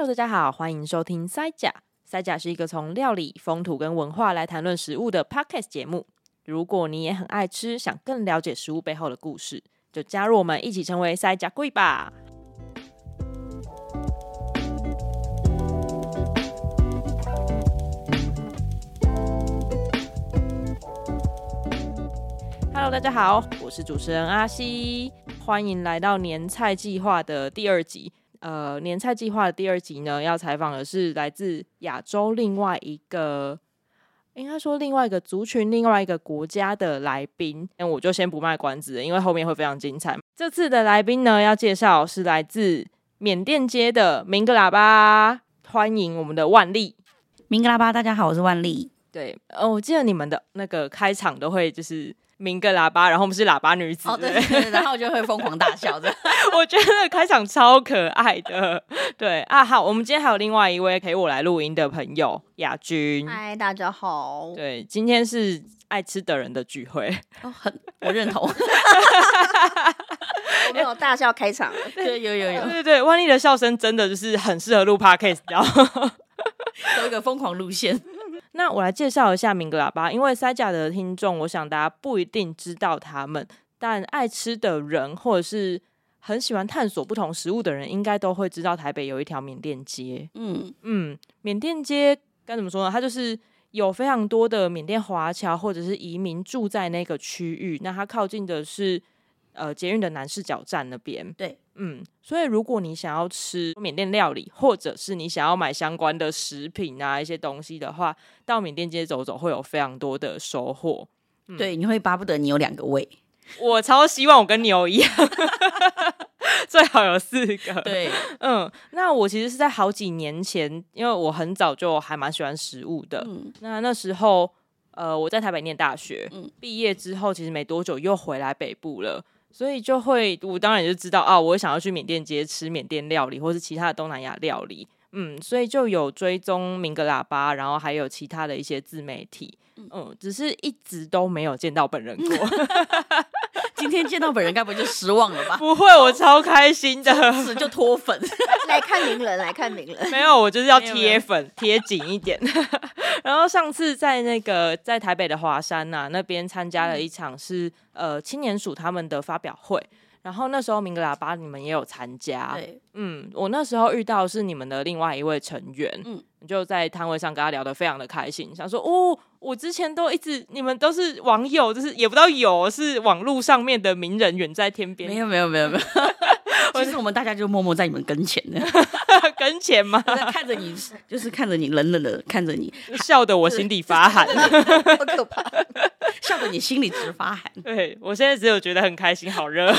Hello，大家好，欢迎收听塞甲。塞甲是一个从料理、风土跟文化来谈论食物的 Podcast 节目。如果你也很爱吃，想更了解食物背后的故事，就加入我们一起成为塞甲贵吧。Hello，大家好，我是主持人阿西，欢迎来到年菜计划的第二集。呃，年菜计划的第二集呢，要采访的是来自亚洲另外一个，应该说另外一个族群、另外一个国家的来宾。那我就先不卖关子了，因为后面会非常精彩。这次的来宾呢，要介绍是来自缅甸街的明格喇叭，欢迎我们的万丽。明格喇叭，大家好，我是万丽。对，呃，我记得你们的那个开场都会就是。鸣个喇叭，然后我们是喇叭女子，哦、对，对，对，然后我就会疯狂大笑的。我觉得开场超可爱的，对啊，好，我们今天还有另外一位陪我来录音的朋友亚军。嗨，大家好。对，今天是爱吃的人的聚会，哦、很我认同。我们有大笑开场，对，有有有，对对对，万丽的笑声真的就是很适合录 podcast，然后走一个疯狂路线。那我来介绍一下明格喇叭，因为塞甲的听众，我想大家不一定知道他们，但爱吃的人或者是很喜欢探索不同食物的人，应该都会知道台北有一条缅甸街。嗯嗯，缅甸街该怎么说呢？它就是有非常多的缅甸华侨或者是移民住在那个区域，那它靠近的是呃捷运的南势角站那边。对。嗯，所以如果你想要吃缅甸料理，或者是你想要买相关的食品啊一些东西的话，到缅甸街走走会有非常多的收获。嗯、对，你会巴不得你有两个胃。我超希望我跟牛一样，最好有四个。对，嗯，那我其实是在好几年前，因为我很早就还蛮喜欢食物的。嗯，那那时候，呃，我在台北念大学，嗯，毕业之后其实没多久又回来北部了。所以就会，我当然就知道啊，我想要去缅甸街吃缅甸料理，或是其他的东南亚料理，嗯，所以就有追踪明格喇叭，然后还有其他的一些自媒体，嗯，只是一直都没有见到本人过。今天见到本人，该不会就失望了吧？不会，我超开心的，是就脱粉 来看名人，来看名人。没有，我就是要贴粉，贴紧一点。然后上次在那个在台北的华山呐、啊、那边参加了一场是呃青年署他们的发表会。然后那时候明格喇叭你们也有参加，对，嗯，我那时候遇到是你们的另外一位成员，嗯，就在摊位上跟他聊得非常的开心，想说哦，我之前都一直你们都是网友，就是也不知道有是网络上面的名人远在天边，没有没有没有没有，其实我们大家就默默在你们跟前的，跟前吗？看着你，就是看着你冷冷的看着你，笑得我心底发寒，好可怕。笑得你心里直发寒。对，我现在只有觉得很开心，好热。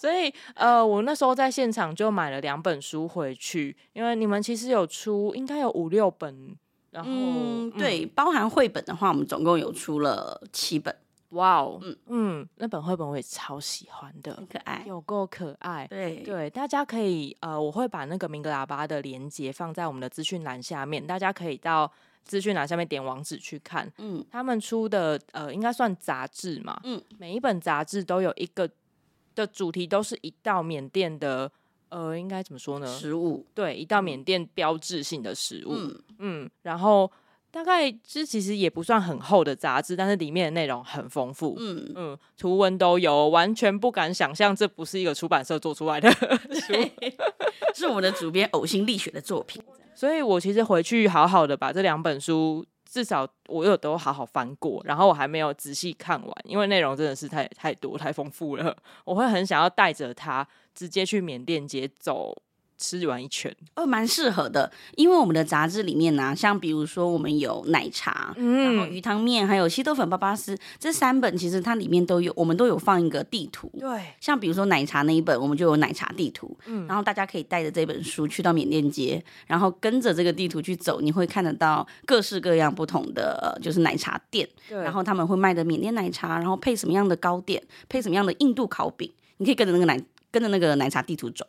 所以呃，我那时候在现场就买了两本书回去，因为你们其实有出，应该有五六本。然后、嗯、对，包含绘本的话，我们总共有出了七本。哇哦，嗯。嗯，那本绘本我也超喜欢的，很可爱，有够可爱。对。对，大家可以呃，我会把那个明格喇叭的连接放在我们的资讯栏下面，大家可以到。资讯栏下面点网址去看，嗯，他们出的呃，应该算杂志嘛，嗯，每一本杂志都有一个的主题，都是一道缅甸的，呃，应该怎么说呢？食物，对，一道缅甸标志性的食物，嗯，嗯，然后大概这其实也不算很厚的杂志，但是里面的内容很丰富，嗯嗯，图文都有，完全不敢想象这不是一个出版社做出来的书，是我们的主编呕心沥血的作品。所以我其实回去好好的把这两本书，至少我有都好好翻过，然后我还没有仔细看完，因为内容真的是太太多太丰富了，我会很想要带着它直接去缅甸街走。吃完一圈，哦，蛮适合的，因为我们的杂志里面呢、啊，像比如说我们有奶茶，嗯，然后鱼汤面，还有稀豆粉巴巴斯这三本，其实它里面都有，我们都有放一个地图，对，像比如说奶茶那一本，我们就有奶茶地图，嗯，然后大家可以带着这本书去到缅甸街，然后跟着这个地图去走，你会看得到各式各样不同的就是奶茶店，对，然后他们会卖的缅甸奶茶，然后配什么样的糕点，配什么样的印度烤饼，你可以跟着那个奶跟着那个奶茶地图走。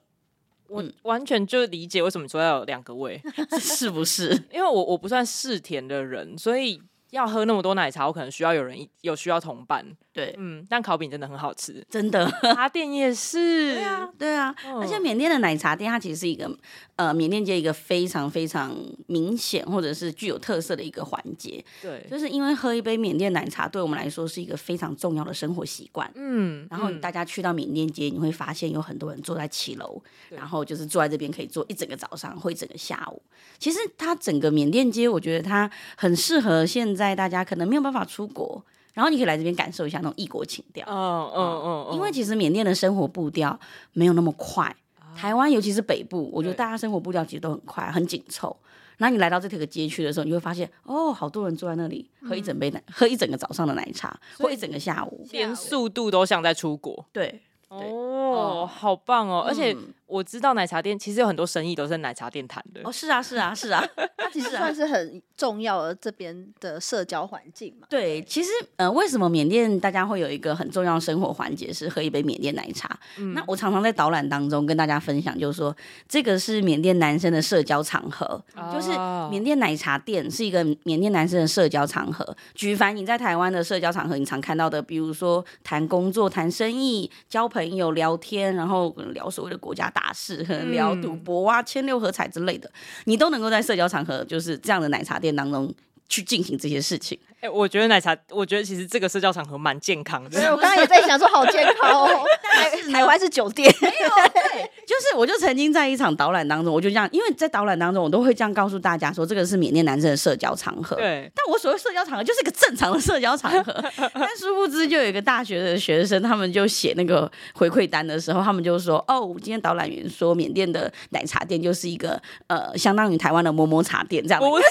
我完全就理解为什么说要有两个胃，是不是？因为我我不算嗜甜的人，所以要喝那么多奶茶，我可能需要有人有需要同伴。对，嗯，但烤饼真的很好吃，真的。茶店也是，对啊，对啊。嗯、而且缅甸的奶茶店，它其实是一个呃缅甸街一个非常非常明显或者是具有特色的一个环节。对，就是因为喝一杯缅甸奶茶，对我们来说是一个非常重要的生活习惯。嗯，然后大家去到缅甸街，你会发现有很多人坐在七楼，然后就是坐在这边可以坐一整个早上或一整个下午。其实它整个缅甸街，我觉得它很适合现在大家可能没有办法出国。然后你可以来这边感受一下那种异国情调，嗯嗯嗯，因为其实缅甸的生活步调没有那么快，台湾尤其是北部，我觉得大家生活步调其实都很快，很紧凑。然后你来到这个街区的时候，你会发现，哦，好多人坐在那里喝一整杯奶，喝一整个早上的奶茶，或一整个下午，连速度都像在出国。对，哦，好棒哦，而且。我知道奶茶店其实有很多生意都是在奶茶店谈的哦，是啊，是啊，是啊，它其实算是很重要的这边的社交环境嘛。对，其实呃，为什么缅甸大家会有一个很重要的生活环节是喝一杯缅甸奶茶？嗯，那我常常在导览当中跟大家分享，就是说这个是缅甸男生的社交场合，哦、就是缅甸奶茶店是一个缅甸男生的社交场合。举凡你在台湾的社交场合，你常看到的，比如说谈工作、谈生意、交朋友、聊天，然后聊所谓的国家大事，可能聊赌博啊、千六合彩之类的，你都能够在社交场合，就是这样的奶茶店当中去进行这些事情。哎、欸，我觉得奶茶，我觉得其实这个社交场合蛮健康的。对，我刚刚也在想说，好健康哦。台台湾是酒店，没有对，就是我就曾经在一场导览当中，我就这样，因为在导览当中，我都会这样告诉大家说，这个是缅甸男生的社交场合。对，但我所谓社交场合就是一个正常的社交场合。但殊不知，就有一个大学的学生，他们就写那个回馈单的时候，他们就说：“哦，今天导览员说，缅甸的奶茶店就是一个呃，相当于台湾的摸摸茶店这样。”不是，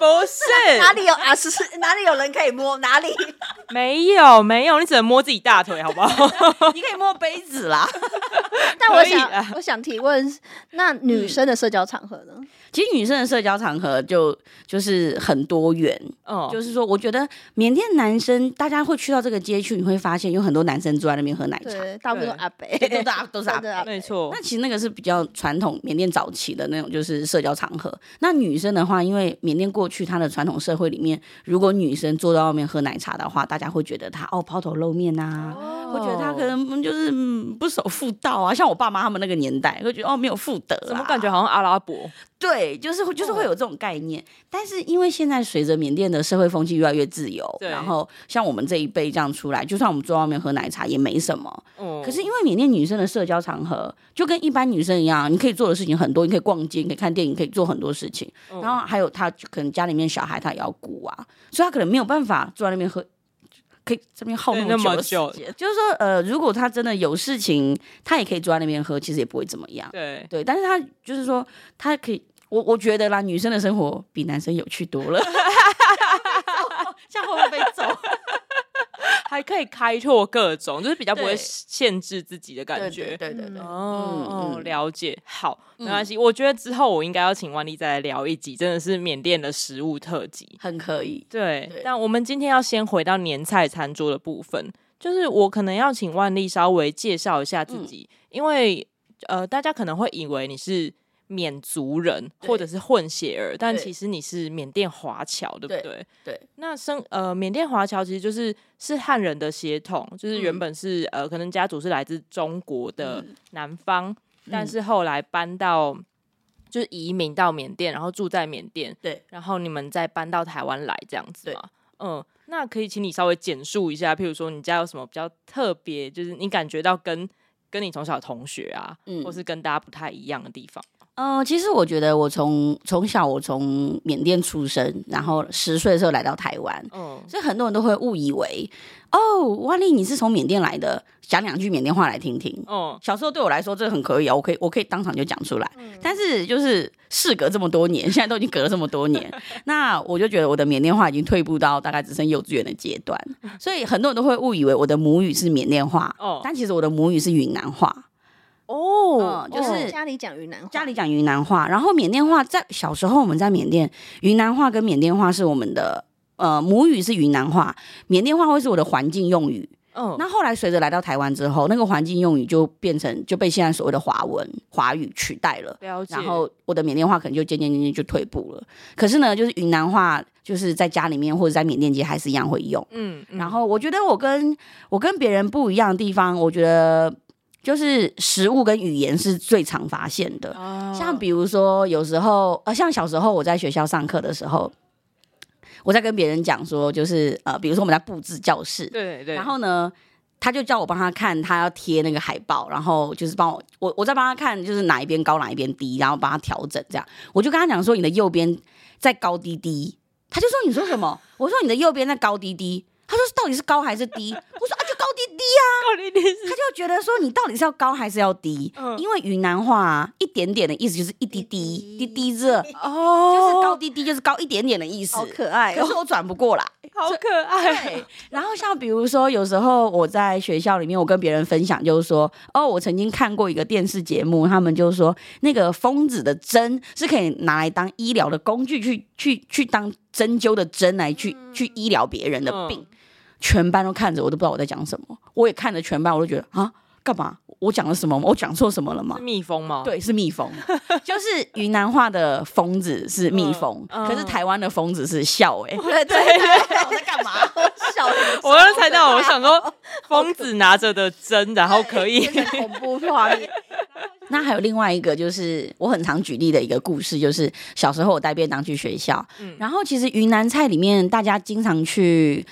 不是，哪里有啊？是哪里有人可以摸？哪里没有？没有，你只能摸自己大腿，好不好？你可以摸杯子啦。但我想，我想提问，那女生的社交场合呢？其实女生的社交场合就就是很多元，哦，就是说，我觉得缅甸男生大家会去到这个街区，你会发现有很多男生坐在那边喝奶茶，大部分都阿伯，都是阿 都是阿伯，没错。那其实那个是比较传统缅甸早期的那种就是社交场合。那女生的话，因为缅甸过去它的传统社会里面，如果女生坐在外面喝奶茶的话，大家会觉得她哦抛头露面呐、啊，会、哦、觉得她可能就是、嗯、不守妇道啊。像我爸妈他们那个年代，会觉得哦没有妇德、啊，怎么感觉好像阿拉伯？对，就是就是会有这种概念，哦、但是因为现在随着缅甸的社会风气越来越自由，然后像我们这一辈这样出来，就算我们坐外面喝奶茶也没什么。嗯、可是因为缅甸女生的社交场合就跟一般女生一样，你可以做的事情很多，你可以逛街，你可以看电影，可以做很多事情。嗯、然后还有她可能家里面小孩她也要顾啊，所以她可能没有办法坐在那边喝，可以这边耗那么久的时间。就是说，呃，如果她真的有事情，她也可以坐在那边喝，其实也不会怎么样。对对，但是她就是说，她可以。我我觉得啦，女生的生活比男生有趣多了，这样会不会被揍？还可以开拓各种，就是比较不会限制自己的感觉。对对对，哦，了解。好，没关系。我觉得之后我应该要请万丽再来聊一集，真的是缅甸的食物特辑，很可以。对，但我们今天要先回到年菜餐桌的部分，就是我可能要请万丽稍微介绍一下自己，因为呃，大家可能会以为你是。缅族人或者是混血儿，但其实你是缅甸华侨，对不对？对。对那生呃，缅甸华侨其实就是是汉人的血统，就是原本是、嗯、呃，可能家族是来自中国的南方，嗯、但是后来搬到就是移民到缅甸，然后住在缅甸。对。然后你们再搬到台湾来这样子嘛？嗯，那可以请你稍微简述一下，譬如说你家有什么比较特别，就是你感觉到跟跟你从小同学啊，嗯、或是跟大家不太一样的地方。嗯、呃，其实我觉得我从从小我从缅甸出生，然后十岁的时候来到台湾，嗯，所以很多人都会误以为，哦，万丽你是从缅甸来的，讲两句缅甸话来听听。哦、嗯，小时候对我来说这很可以啊，我可以我可以当场就讲出来。嗯、但是就是事隔这么多年，现在都已经隔了这么多年，那我就觉得我的缅甸话已经退步到大概只剩幼稚园的阶段，所以很多人都会误以为我的母语是缅甸话，哦，但其实我的母语是云南话。家里讲云南话，家里讲云南话，然后缅甸话在小时候我们在缅甸，云南话跟缅甸话是我们的呃母语是云南话，缅甸话会是我的环境用语，嗯，那后来随着来到台湾之后，那个环境用语就变成就被现在所谓的华文华语取代了。了解。然后我的缅甸话可能就渐渐渐渐就退步了。可是呢，就是云南话，就是在家里面或者在缅甸街还是一样会用。嗯。嗯，然后我觉得我跟我跟别人不一样的地方，我觉得就是食物跟语言是最常发现的。哦。像比如说有时候呃，像小时候我在学校上课的时候。我在跟别人讲说，就是呃，比如说我们在布置教室，对对，然后呢，他就叫我帮他看，他要贴那个海报，然后就是帮我，我我在帮他看，就是哪一边高哪一边低，然后帮他调整这样。我就跟他讲说，你的右边在高低低，他就说你说什么？我说你的右边在高低低。他说：“到底是高还是低？”我说：“啊，就高低低啊。”高低低。他就觉得说：“你到底是要高还是要低？”嗯，因为云南话啊，一点点的意思就是一滴滴，滴滴热哦，就是高低低就是高一点点的意思。好可爱，可是我转不过来，好可爱。然后像比如说，有时候我在学校里面，我跟别人分享，就是说：“哦，我曾经看过一个电视节目，他们就说那个疯子的针是可以拿来当医疗的工具，去去去当针灸的针来去去医疗别人的病。嗯”全班都看着我，都不知道我在讲什么。我也看着全班，我都觉得啊，干嘛？我讲了什么？我讲错什么了吗？是蜜蜂吗？对，是蜜蜂。就是云南话的疯子是蜜蜂，嗯、可是台湾的疯子是笑。哎，对对对，我在干嘛？笑。我刚才到，我想说，疯子拿着的针，然后可以恐怖画面。那还有另外一个，就是我很常举例的一个故事，就是小时候我带便当去学校，嗯、然后其实云南菜里面大家经常去。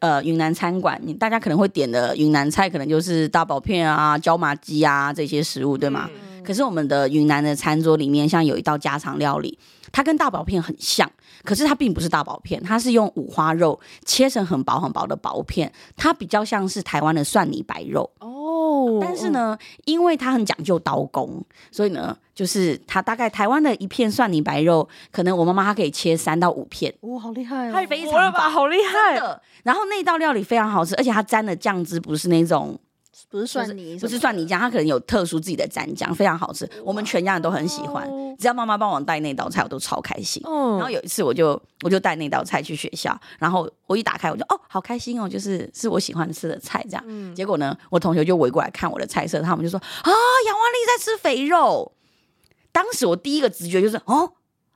呃，云南餐馆，你大家可能会点的云南菜，可能就是大薄片啊、椒麻鸡啊这些食物，对吗？嗯、可是我们的云南的餐桌里面，像有一道家常料理，它跟大薄片很像，可是它并不是大薄片，它是用五花肉切成很薄很薄的薄片，它比较像是台湾的蒜泥白肉哦。但是呢，因为它很讲究刀工，所以呢。就是它大概台湾的一片蒜泥白肉，可能我妈妈她可以切三到五片，哇，好厉害哦，它非常吧，好厉害。然后那道料理非常好吃，而且它沾的酱汁不是那种，不是蒜泥，不是蒜泥酱，它可能有特殊自己的蘸酱，非常好吃。我们全家人都很喜欢，只要妈妈帮我带那道菜，我都超开心。然后有一次我就我就带那道菜去学校，然后我一打开我就哦，好开心哦，就是是我喜欢吃的菜这样。结果呢，我同学就围过来看我的菜色，他们就说啊，杨万丽在吃肥肉。当时我第一个直觉就是哦，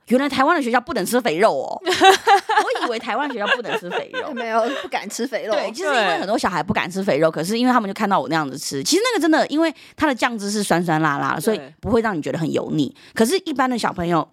原来台湾的学校不能吃肥肉哦。我以为台湾学校不能吃肥肉，没有不敢吃肥肉。对，就是因为很多小孩不敢吃肥肉，可是因为他们就看到我那样子吃，其实那个真的，因为它的酱汁是酸酸辣辣的，所以不会让你觉得很油腻。可是，一般的小朋友，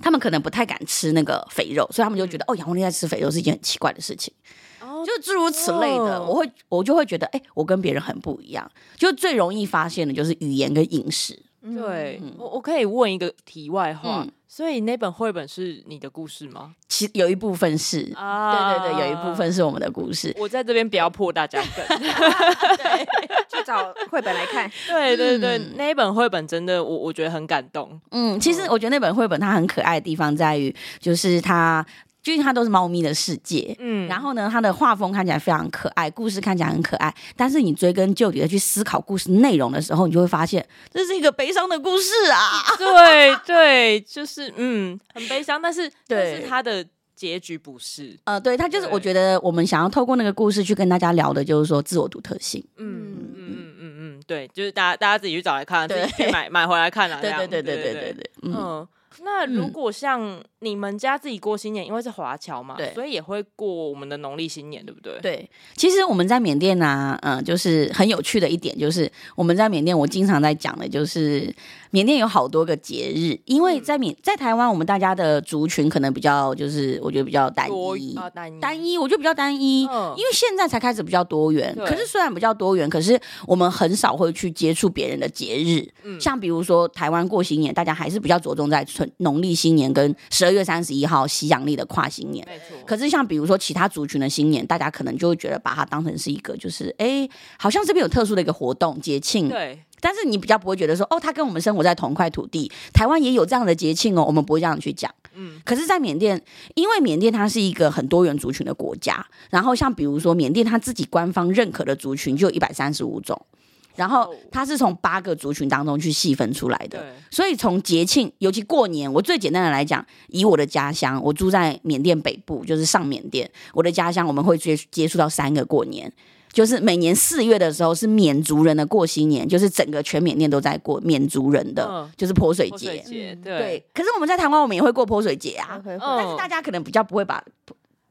他们可能不太敢吃那个肥肉，所以他们就觉得哦，杨红丽在吃肥肉是一件很奇怪的事情。哦，就诸如此类的，我会我就会觉得，哎，我跟别人很不一样。就最容易发现的就是语言跟饮食。对，嗯、我我可以问一个题外话，嗯、所以那本绘本是你的故事吗？其实有一部分是啊，对对对，有一部分是我们的故事。我在这边不要破大家 梗，对，去找绘本来看。对 对对，嗯、那一本绘本真的，我我觉得很感动。嗯，其实我觉得那本绘本它很可爱的地方在于，就是它。因为它都是猫咪的世界，嗯，然后呢，它的画风看起来非常可爱，故事看起来很可爱，但是你追根究底的去思考故事内容的时候，你就会发现这是一个悲伤的故事啊！对对，就是嗯，很悲伤，但是对但是它的结局不是，呃，对，它就是我觉得我们想要透过那个故事去跟大家聊的，就是说自我独特性，嗯嗯嗯嗯嗯，对，就是大家大家自己去找来看，对自己去买买回来看啊，对对对对对对对，嗯。那如果像你们家自己过新年，嗯、因为是华侨嘛，对，所以也会过我们的农历新年，对不对？对，其实我们在缅甸呢、啊，嗯、呃，就是很有趣的一点，就是我们在缅甸，我经常在讲的就是。缅甸有好多个节日，因为在缅在台湾，我们大家的族群可能比较就是我觉得比较单一，啊单一，单一，我觉得比较单一。嗯，因为现在才开始比较多元，可是虽然比较多元，可是我们很少会去接触别人的节日。嗯，像比如说台湾过新年，大家还是比较着重在纯农历新年跟十二月三十一号西洋历的跨新年。可是像比如说其他族群的新年，大家可能就会觉得把它当成是一个就是哎，好像这边有特殊的一个活动节庆。对。但是你比较不会觉得说，哦，他跟我们生活在同块土地，台湾也有这样的节庆哦，我们不会这样去讲。嗯，可是，在缅甸，因为缅甸它是一个很多元族群的国家，然后像比如说缅甸它自己官方认可的族群就有一百三十五种，然后它是从八个族群当中去细分出来的。所以从节庆，尤其过年，我最简单的来讲，以我的家乡，我住在缅甸北部，就是上缅甸，我的家乡我们会接接触到三个过年。就是每年四月的时候是缅族人的过新年，就是整个全缅甸都在过缅族人的，嗯、就是泼水节。对，对。可是我们在台湾，我们也会过泼水节啊，嗯、但是大家可能比较不会把。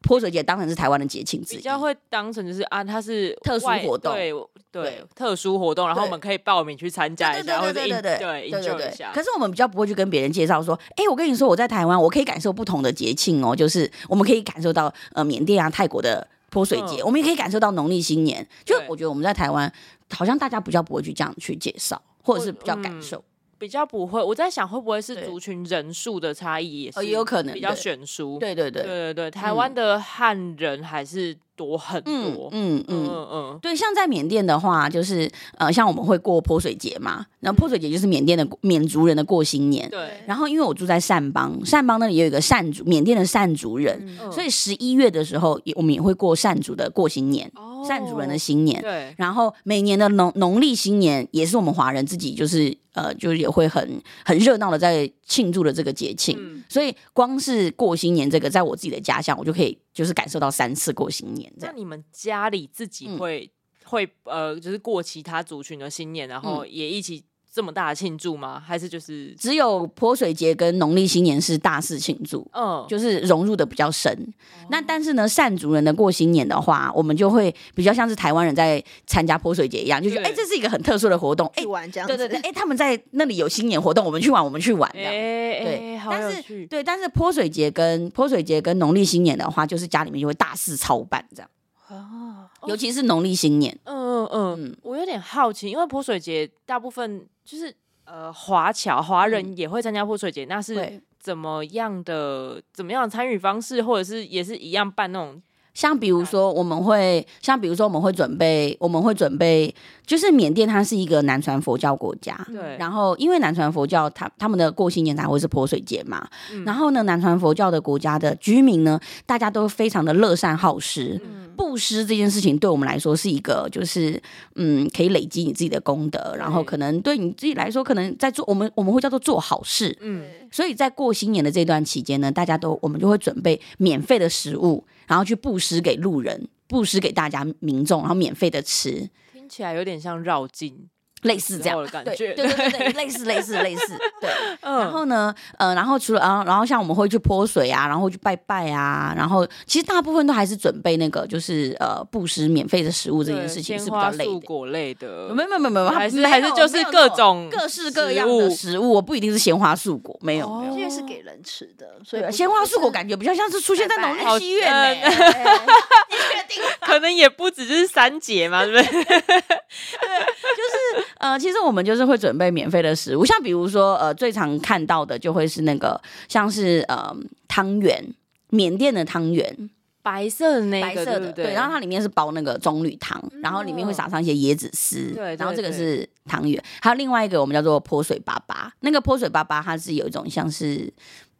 泼水节当成是台湾的节庆之一，比较会当成就是啊，它是特殊活动，对对，特殊活动，然后我们可以报名去参加一下，或者对对对对对对。可是我们比较不会去跟别人介绍说，哎，我跟你说我在台湾，我可以感受不同的节庆哦，就是我们可以感受到呃缅甸啊、泰国的泼水节，我们也可以感受到农历新年。就我觉得我们在台湾，好像大家比较不会去这样去介绍，或者是比较感受。比较不会，我在想会不会是族群人数的差异也是，也有可能比较悬殊。对对对。对对对，台湾的汉人还是多很多。嗯嗯嗯嗯，对，像在缅甸的话，就是呃，像我们会过泼水节嘛，然后泼水节就是缅甸的缅族人的过新年。对。然后因为我住在善邦，善邦那里也有一个善族，缅甸的善族人，所以十一月的时候，也我们也会过善族的过新年。善族人的新年，对，然后每年的农农历新年也是我们华人自己就是呃，就是也会很很热闹的在庆祝的这个节庆，嗯、所以光是过新年这个，在我自己的家乡，我就可以就是感受到三次过新年这样。那你们家里自己会、嗯、会呃，就是过其他族群的新年，然后也一起。这么大的庆祝吗？还是就是只有泼水节跟农历新年是大肆庆祝？嗯，就是融入的比较深。哦、那但是呢，善族人的过新年的话，我们就会比较像是台湾人在参加泼水节一样，就觉得哎对，这是一个很特殊的活动。哎，玩这样对对对，哎，他们在那里有新年活动，我们去玩，我们去玩这样。哎对，好有趣。但是对，但是泼水节跟泼水节跟农历新年的话，就是家里面就会大肆操办这样。哦，尤其是农历新年。嗯嗯嗯，嗯我有点好奇，因为泼水节大部分。就是呃，华侨华人也会参加泼水节，嗯、那是怎么样的？怎么样的参与方式，或者是也是一样办那种？像比如说，我们会像比如说，我们会准备，我们会准备，就是缅甸它是一个南传佛教国家，对。然后因为南传佛教，他他们的过新年才会是泼水节嘛。嗯、然后呢，南传佛教的国家的居民呢，大家都非常的乐善好施。嗯布施这件事情对我们来说是一个，就是嗯，可以累积你自己的功德，然后可能对你自己来说，可能在做我们我们会叫做做好事，嗯，所以在过新年的这段期间呢，大家都我们就会准备免费的食物，然后去布施给路人，布施给大家民众，然后免费的吃，听起来有点像绕境。类似这样的感觉，对对对对，类似类似类似，对。然后呢，呃，然后除了啊，然后像我们会去泼水啊，然后去拜拜啊，然后其实大部分都还是准备那个，就是呃，布施免费的食物这件事情是比较累的。果类的，没有没有没有没有，还是还是就是各种各式各样的食物，不一定是鲜花素果，没有，因为是给人吃的，所以鲜花素果感觉比较像是出现在农历七月呢。你确定？可能也不只是三节嘛，对不对？对，就是。呃，其实我们就是会准备免费的食物，像比如说，呃，最常看到的就会是那个，像是呃汤圆，缅甸的汤圆，白色的那个，白色的，对，对，对，然后它里面是包那个棕榈糖，嗯、然后里面会撒上一些椰子丝，对，然后这个是汤圆，还有另外一个我们叫做泼水粑粑，那个泼水粑粑它是有一种像是，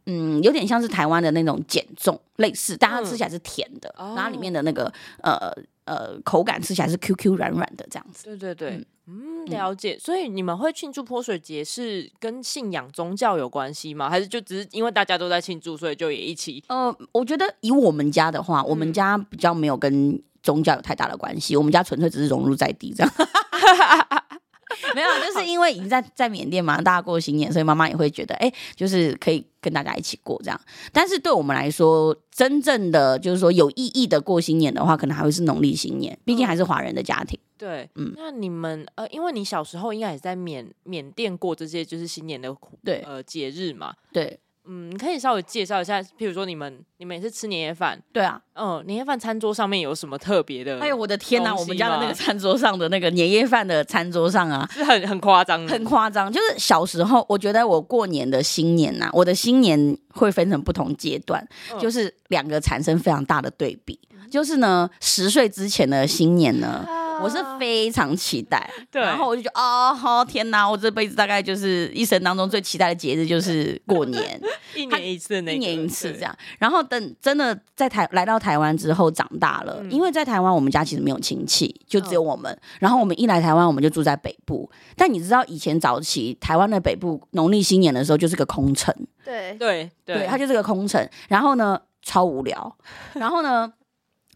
嗯，有点像是台湾的那种碱粽类似，但它吃起来是甜的，嗯、然后里面的那个呃呃口感吃起来是 Q Q 软软的这样子，对对对。嗯嗯，了解。所以你们会庆祝泼水节是跟信仰宗教有关系吗？还是就只是因为大家都在庆祝，所以就也一起？呃，我觉得以我们家的话，我们家比较没有跟宗教有太大的关系，我们家纯粹只是融入在地这样。没有，就是因为已经在在缅甸嘛，大家过新年，所以妈妈也会觉得，哎、欸，就是可以跟大家一起过这样。但是对我们来说，真正的就是说有意义的过新年的话，可能还会是农历新年，毕竟还是华人的家庭。嗯、对，嗯，那你们呃，因为你小时候应该也在缅缅甸过这些就是新年的对呃节日嘛，对。嗯，你可以稍微介绍一下，譬如说你们你们也是吃年夜饭，对啊，嗯，年夜饭餐桌上面有什么特别的？哎呦，我的天哪，我们家的那个餐桌上的那个年夜饭的餐桌上啊，是很很夸张，很夸张。就是小时候，我觉得我过年的新年呐、啊，我的新年会分成不同阶段，嗯、就是两个产生非常大的对比。就是呢，十岁之前的新年呢。嗯我是非常期待，对，然后我就觉得，哦，好天哪，我这辈子大概就是一生当中最期待的节日就是 过年，一年一次，那一年一次这样。然后等真的在台来到台湾之后长大了，因为在台湾我们家其实没有亲戚，就只有我们。然后我们一来台湾，我们就住在北部。但你知道以前早期台湾的北部农历新年的时候就是个空城，对对对，它就是个空城。然后呢，超无聊。然后呢？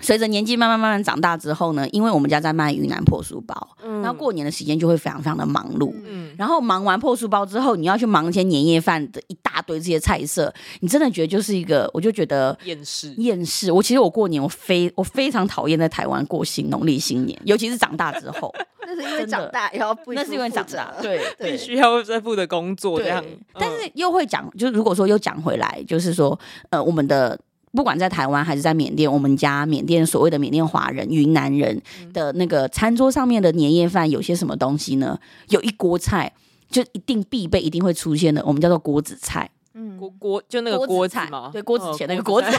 随着年纪慢慢慢慢长大之后呢，因为我们家在卖云南破酥包，嗯，然后过年的时间就会非常非常的忙碌，嗯，然后忙完破酥包之后，你要去忙一些年夜饭的一大堆这些菜色，你真的觉得就是一个，我就觉得厌世。厌世。我其实我过年我非我非常讨厌在台湾过新农历新年，尤其是长大之后，那是因为长大要不那是因为长大对，必须要在负的工作这样，但是又会讲，就是如果说又讲回来，就是说呃我们的。不管在台湾还是在缅甸，我们家缅甸所谓的缅甸华人、云南人的那个餐桌上面的年夜饭有些什么东西呢？有一锅菜，就一定必备、一定会出现的，我们叫做锅子菜。嗯，锅锅就那个锅菜对，锅子前那个锅子。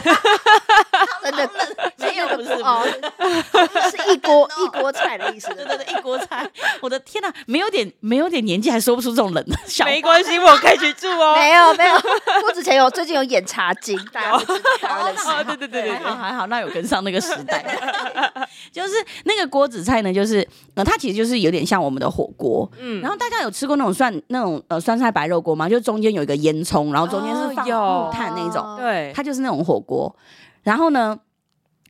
真的没有不是哦，是一锅 一锅菜的意思。对对对，一锅菜。我的天哪，没有点没有点年纪还说不出这种冷的笑。没关系，我可以去住哦。没有没有，郭子前有最近有演茶经，大家知道。对对对对，还好还好，那有跟上那个时代。就是那个锅子菜呢，就是呃，它其实就是有点像我们的火锅。嗯。然后大家有吃过那种涮那种呃酸菜白肉锅吗？就中间有一个烟囱，然后。中间是放木炭那种，对，它就是那种火锅。然后呢，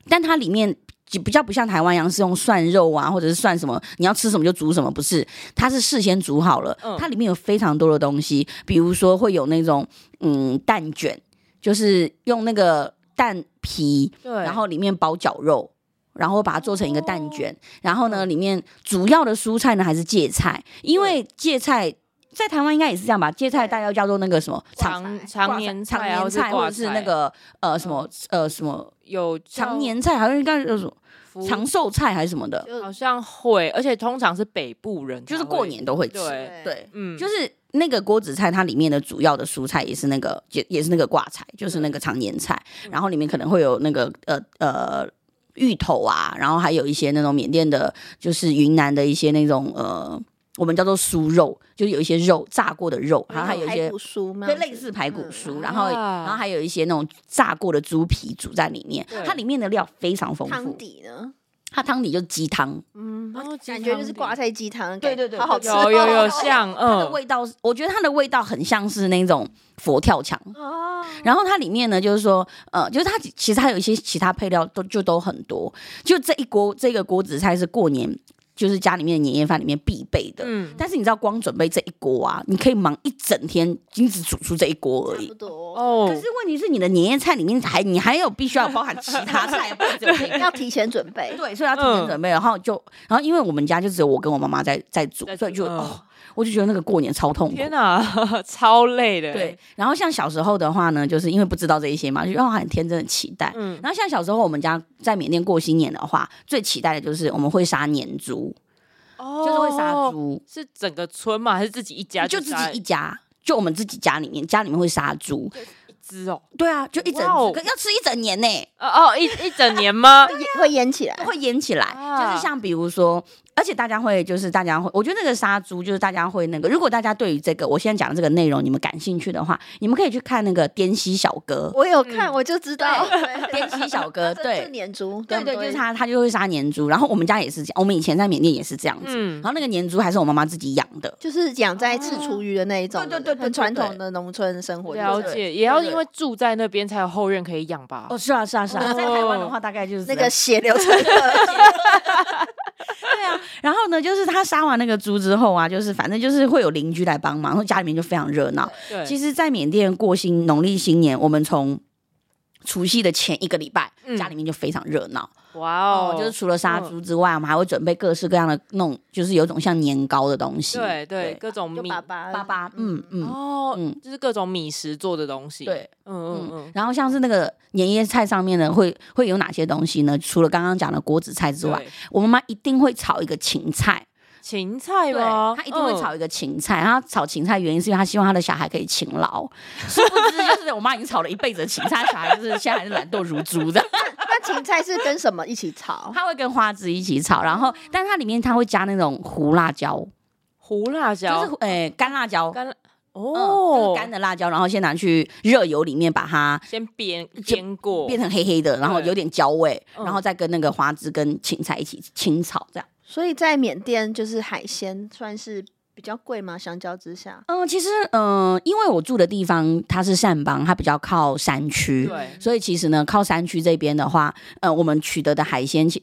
但它里面比较不像台湾一样是用涮肉啊，或者是涮什么，你要吃什么就煮什么，不是，它是事先煮好了。它里面有非常多的东西，比如说会有那种嗯蛋卷，就是用那个蛋皮，对，然后里面包绞肉，然后把它做成一个蛋卷。然后呢，里面主要的蔬菜呢还是芥菜，因为芥菜。在台湾应该也是这样吧，芥菜大家叫做那个什么长长年长年菜，或者是那个呃什么呃什么有长年菜，好像应该叫什么长寿菜还是什么的，好像会，而且通常是北部人，就是过年都会吃，对，嗯，就是那个锅子菜，它里面的主要的蔬菜也是那个也也是那个挂菜，就是那个长年菜，然后里面可能会有那个呃呃芋头啊，然后还有一些那种缅甸的，就是云南的一些那种呃。我们叫做酥肉，就是有一些肉炸过的肉，然后还有一些对类似排骨酥，然后然后还有一些那种炸过的猪皮煮在里面，它里面的料非常丰富。汤底呢？它汤底就是鸡汤，嗯，感觉就是挂菜鸡汤，对对对，好好吃，有有有像，嗯，它的味道，我觉得它的味道很像是那种佛跳墙哦。然后它里面呢，就是说，呃，就是它其实它有一些其他配料都就都很多，就这一锅这个锅子菜是过年。就是家里面的年夜饭里面必备的，嗯，但是你知道光准备这一锅啊，你可以忙一整天，仅只煮出这一锅而已。哦。可是问题是你的年夜菜里面还你还有必须要包含其他菜，不 要提前准备。对，所以要提前准备，然后就然后因为我们家就只有我跟我妈妈在在煮，所以就哦。我就觉得那个过年超痛苦，天哪，超累的。对，然后像小时候的话呢，就是因为不知道这一些嘛，就让我很天真的期待。嗯，然后像小时候我们家在缅甸过新年的话，最期待的就是我们会杀年猪，哦，就是会杀猪，是整个村嘛？还是自己一家就？就自己一家，就我们自己家里面，家里面会杀猪，一只哦，对啊，就一整只，要吃一整年呢。哦哦，一一整年吗？会腌起来，会腌起来，就是像比如说。而且大家会，就是大家会，我觉得那个杀猪，就是大家会那个。如果大家对于这个我现在讲的这个内容，你们感兴趣的话，你们可以去看那个滇西小哥。我有看，我就知道滇西小哥，对，年猪，对对，就是他，他就会杀年猪。然后我们家也是这样，我们以前在缅甸也是这样子。然后那个年猪还是我妈妈自己养的，就是养在吃厨余的那一种，对对对，很传统的农村生活。了解，也要因为住在那边才有后院可以养吧？哦，是啊，是啊，是啊。在台湾的话，大概就是那个血流成河。对啊，然后呢，就是他杀完那个猪之后啊，就是反正就是会有邻居来帮忙，然后家里面就非常热闹。对，其实，在缅甸过新农历新年，我们从除夕的前一个礼拜，嗯、家里面就非常热闹。哇哦，就是除了杀猪之外，我们还会准备各式各样的那种，就是有种像年糕的东西。对对，各种米粑粑，粑粑，嗯嗯哦，嗯，就是各种米食做的东西。对，嗯嗯嗯。然后像是那个年夜菜上面呢，会会有哪些东西呢？除了刚刚讲的锅子菜之外，我妈妈一定会炒一个芹菜。芹菜吗？他一定会炒一个芹菜。然后炒芹菜原因是因为他希望他的小孩可以勤劳。殊不知就是我妈已经炒了一辈子的芹菜，小孩就是现在还是懒惰如猪的。芹菜是跟什么一起炒？它会跟花枝一起炒，然后，但是它里面它会加那种胡辣椒，胡辣椒就是诶干辣椒，干哦，就是干的辣椒，然后先拿去热油里面把它先煸煸过，变成黑黑的，然后有点焦味，然后再跟那个花枝跟芹菜一起清炒，这样。所以在缅甸，就是海鲜算是比较贵吗？相较之下，嗯，其实，嗯，因为我住的地方它是善邦，它比较靠山区，对，所以其实呢，靠山区这边的话，呃，我们取得的海鲜其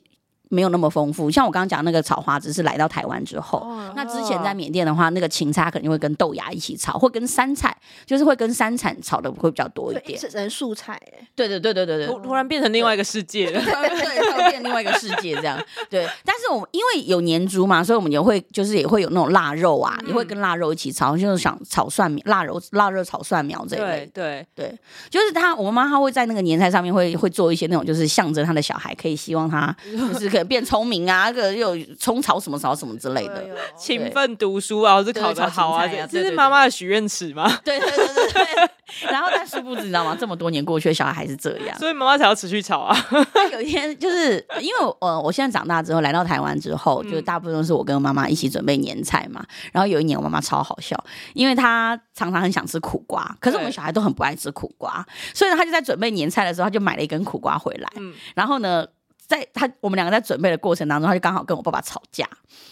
没有那么丰富，像我刚刚讲那个炒花枝是来到台湾之后，哦、那之前在缅甸的话，那个芹菜肯定会跟豆芽一起炒，或跟山菜，就是会跟山产炒的会比较多一点。是成素菜哎，对对对对对对，突突然变成另外一个世界。了，对，对，突然变另外一个世界这样。对，但是我们因为有年猪嘛，所以我们也会就是也会有那种腊肉啊，嗯、也会跟腊肉一起炒，就是想炒蒜苗、腊肉、腊肉炒蒜苗这一类。对对。对，就是他，我妈她会在那个年菜上面会会做一些那种，就是象征他的小孩可以希望他就是可以变聪明啊。那个又葱炒什么炒什么之类的，勤奋读书啊，或是考得好啊，这是妈妈的许愿池吗？对对对对对。然后但殊不知，你知道吗？这么多年过去，小孩还是这样，所以妈妈才要持续炒啊。有一天，就是因为我呃，我现在长大之后来到台湾之后，就大部分都是我跟我妈妈一起准备年菜嘛。然后有一年，我妈妈超好笑，因为她常常很想吃苦瓜，可是我们小孩都很不爱吃苦瓜，所以呢，她就在准备年菜的时候，她就买了一根苦瓜回来。然后呢，在他我们两个在准备的过程当中，他就刚好跟我爸爸吵架，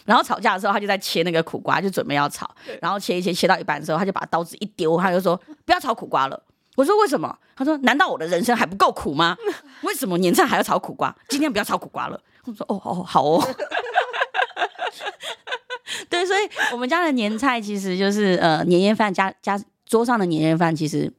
然后吵架的时候，他就在切那个苦瓜，就准备要炒，然后切一切，切到一半的时候，他就把刀子一丢，他就说不要炒苦瓜了。我说为什么？他说难道我的人生还不够苦吗？为什么年菜还要炒苦瓜？今天不要炒苦瓜了。我说哦哦好哦，对，所以我们家的年菜其实就是呃年夜饭加加桌上的年夜饭，其实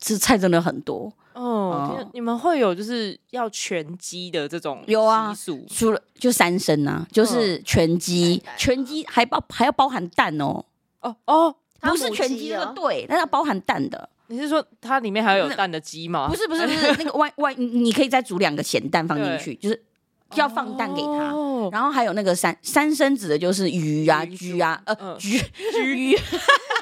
吃菜真的很多。哦，嗯、你们会有就是要全鸡的这种有啊，除了就三生啊，就是全鸡，嗯、全鸡还包还要包含蛋哦。哦哦，不是全鸡的，对，那要包含蛋的。你是说它里面还有蛋的鸡吗？不是不是不是，那个外外你可以再煮两个咸蛋放进去，就是。要放蛋给他，哦、然后还有那个三三生子的就是鱼啊、鸡啊、呃、鱼、鱼、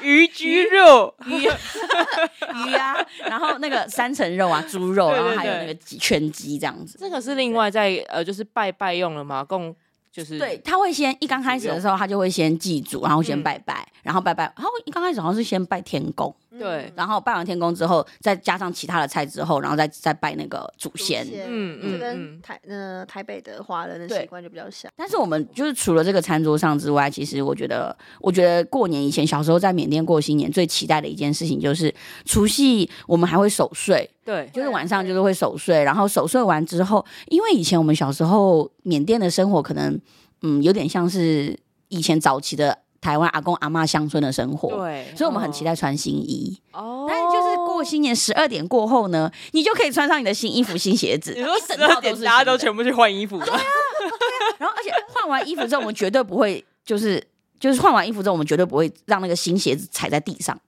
鱼、鸡肉、鱼、鱼啊，然后那个三层肉啊、猪肉，然后还有那个全鸡这样子。这个是另外在呃，就是拜拜用了吗？供。就是对，他会先一刚开始的时候，他就会先祭祖，然后先拜拜，然后拜拜，然后一刚开始好像是先拜天公，对，然后拜完天公之后，再加上其他的菜之后，然后再再拜那个祖先，嗯嗯，跟台呃台北的华人的习惯就比较像。但是我们就是除了这个餐桌上之外，其实我觉得，我觉得过年以前小时候在缅甸过新年最期待的一件事情就是除夕，我们还会守岁。对，就是晚上就是会守岁，然后守岁完之后，因为以前我们小时候缅甸的生活可能，嗯，有点像是以前早期的台湾阿公阿妈乡村的生活，对，所以我们很期待穿新衣。哦，但是就是过新年十二点过后呢，你就可以穿上你的新衣服、新鞋子。你说十二点大家都全部去换衣服？对啊，对啊。然后而且换完衣服之后，我们绝对不会，就是就是换完衣服之后，我们绝对不会让那个新鞋子踩在地上。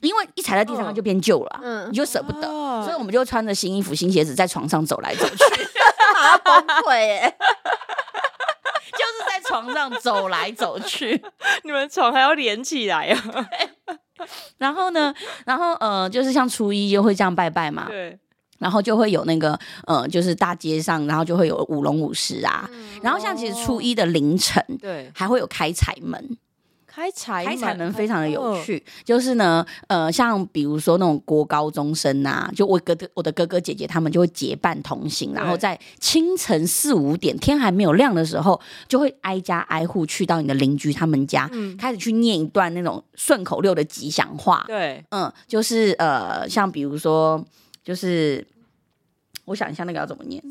因为一踩在地上，它就变旧了，嗯，你就舍不得，所以我们就穿着新衣服、新鞋子在床上走来走去，好崩溃哎！床上走来走去，你们床还要连起来啊？然后呢，然后呃，就是像初一就会这样拜拜嘛，对，然后就会有那个呃，就是大街上，然后就会有舞龙舞狮啊，然后像其实初一的凌晨，对，还会有开彩门。开财开财门非常的有趣，就是呢，呃，像比如说那种国高中生啊，就我哥哥、我的哥哥姐姐他们就会结伴同行，然后在清晨四五点天还没有亮的时候，就会挨家挨户去到你的邻居他们家，开始去念一段那种顺口溜的吉祥话。对，嗯，就是呃，像比如说，就是我想一下那个要怎么念。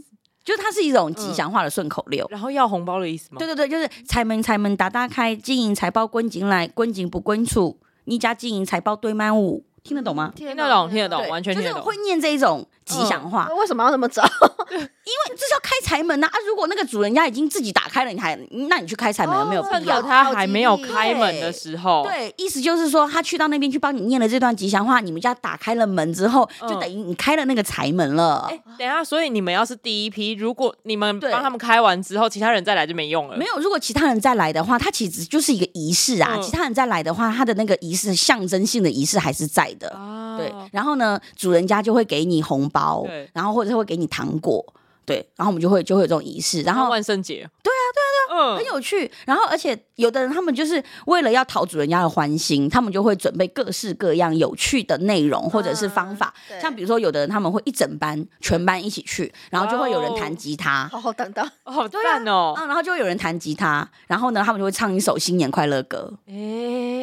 就它是一种吉祥话的顺口溜，然后要红包的意思吗？对对对，就是财门财门大大开，金银财宝滚进来，滚进不滚出，你家金银财宝堆满屋，听得懂吗？听得懂，听得懂，完全听得懂。会念这一种。吉祥话、嗯、为什么要那么早？因为这是要开财门呐啊，啊！如果那个主人家已经自己打开了，你还那你去开财门有没有必要？哦、他还没有开门的时候，对，对，意思就是说他去到那边去帮你念了这段吉祥话，你们家打开了门之后，就等于你开了那个财门了。哎、嗯，等一下，所以你们要是第一批，如果你们帮他们开完之后，其他人再来就没用了。没有，如果其他人再来的话，它其实就是一个仪式啊。嗯、其他人再来的话，他的那个仪式象征性的仪式还是在的。啊、对，然后呢，主人家就会给你红包，对然后。或者会给你糖果，对，然后我们就会就会有这种仪式，然后万圣节，对啊，对啊，对啊，嗯，很有趣。然后，而且有的人他们就是为了要讨主人家的欢心，他们就会准备各式各样有趣的内容或者是方法。像比如说，有的人他们会一整班全班一起去，然后就会有人弹吉他，好好等等，好赞哦。然后就会有人弹吉他，然后呢，他们就会唱一首新年快乐歌。哎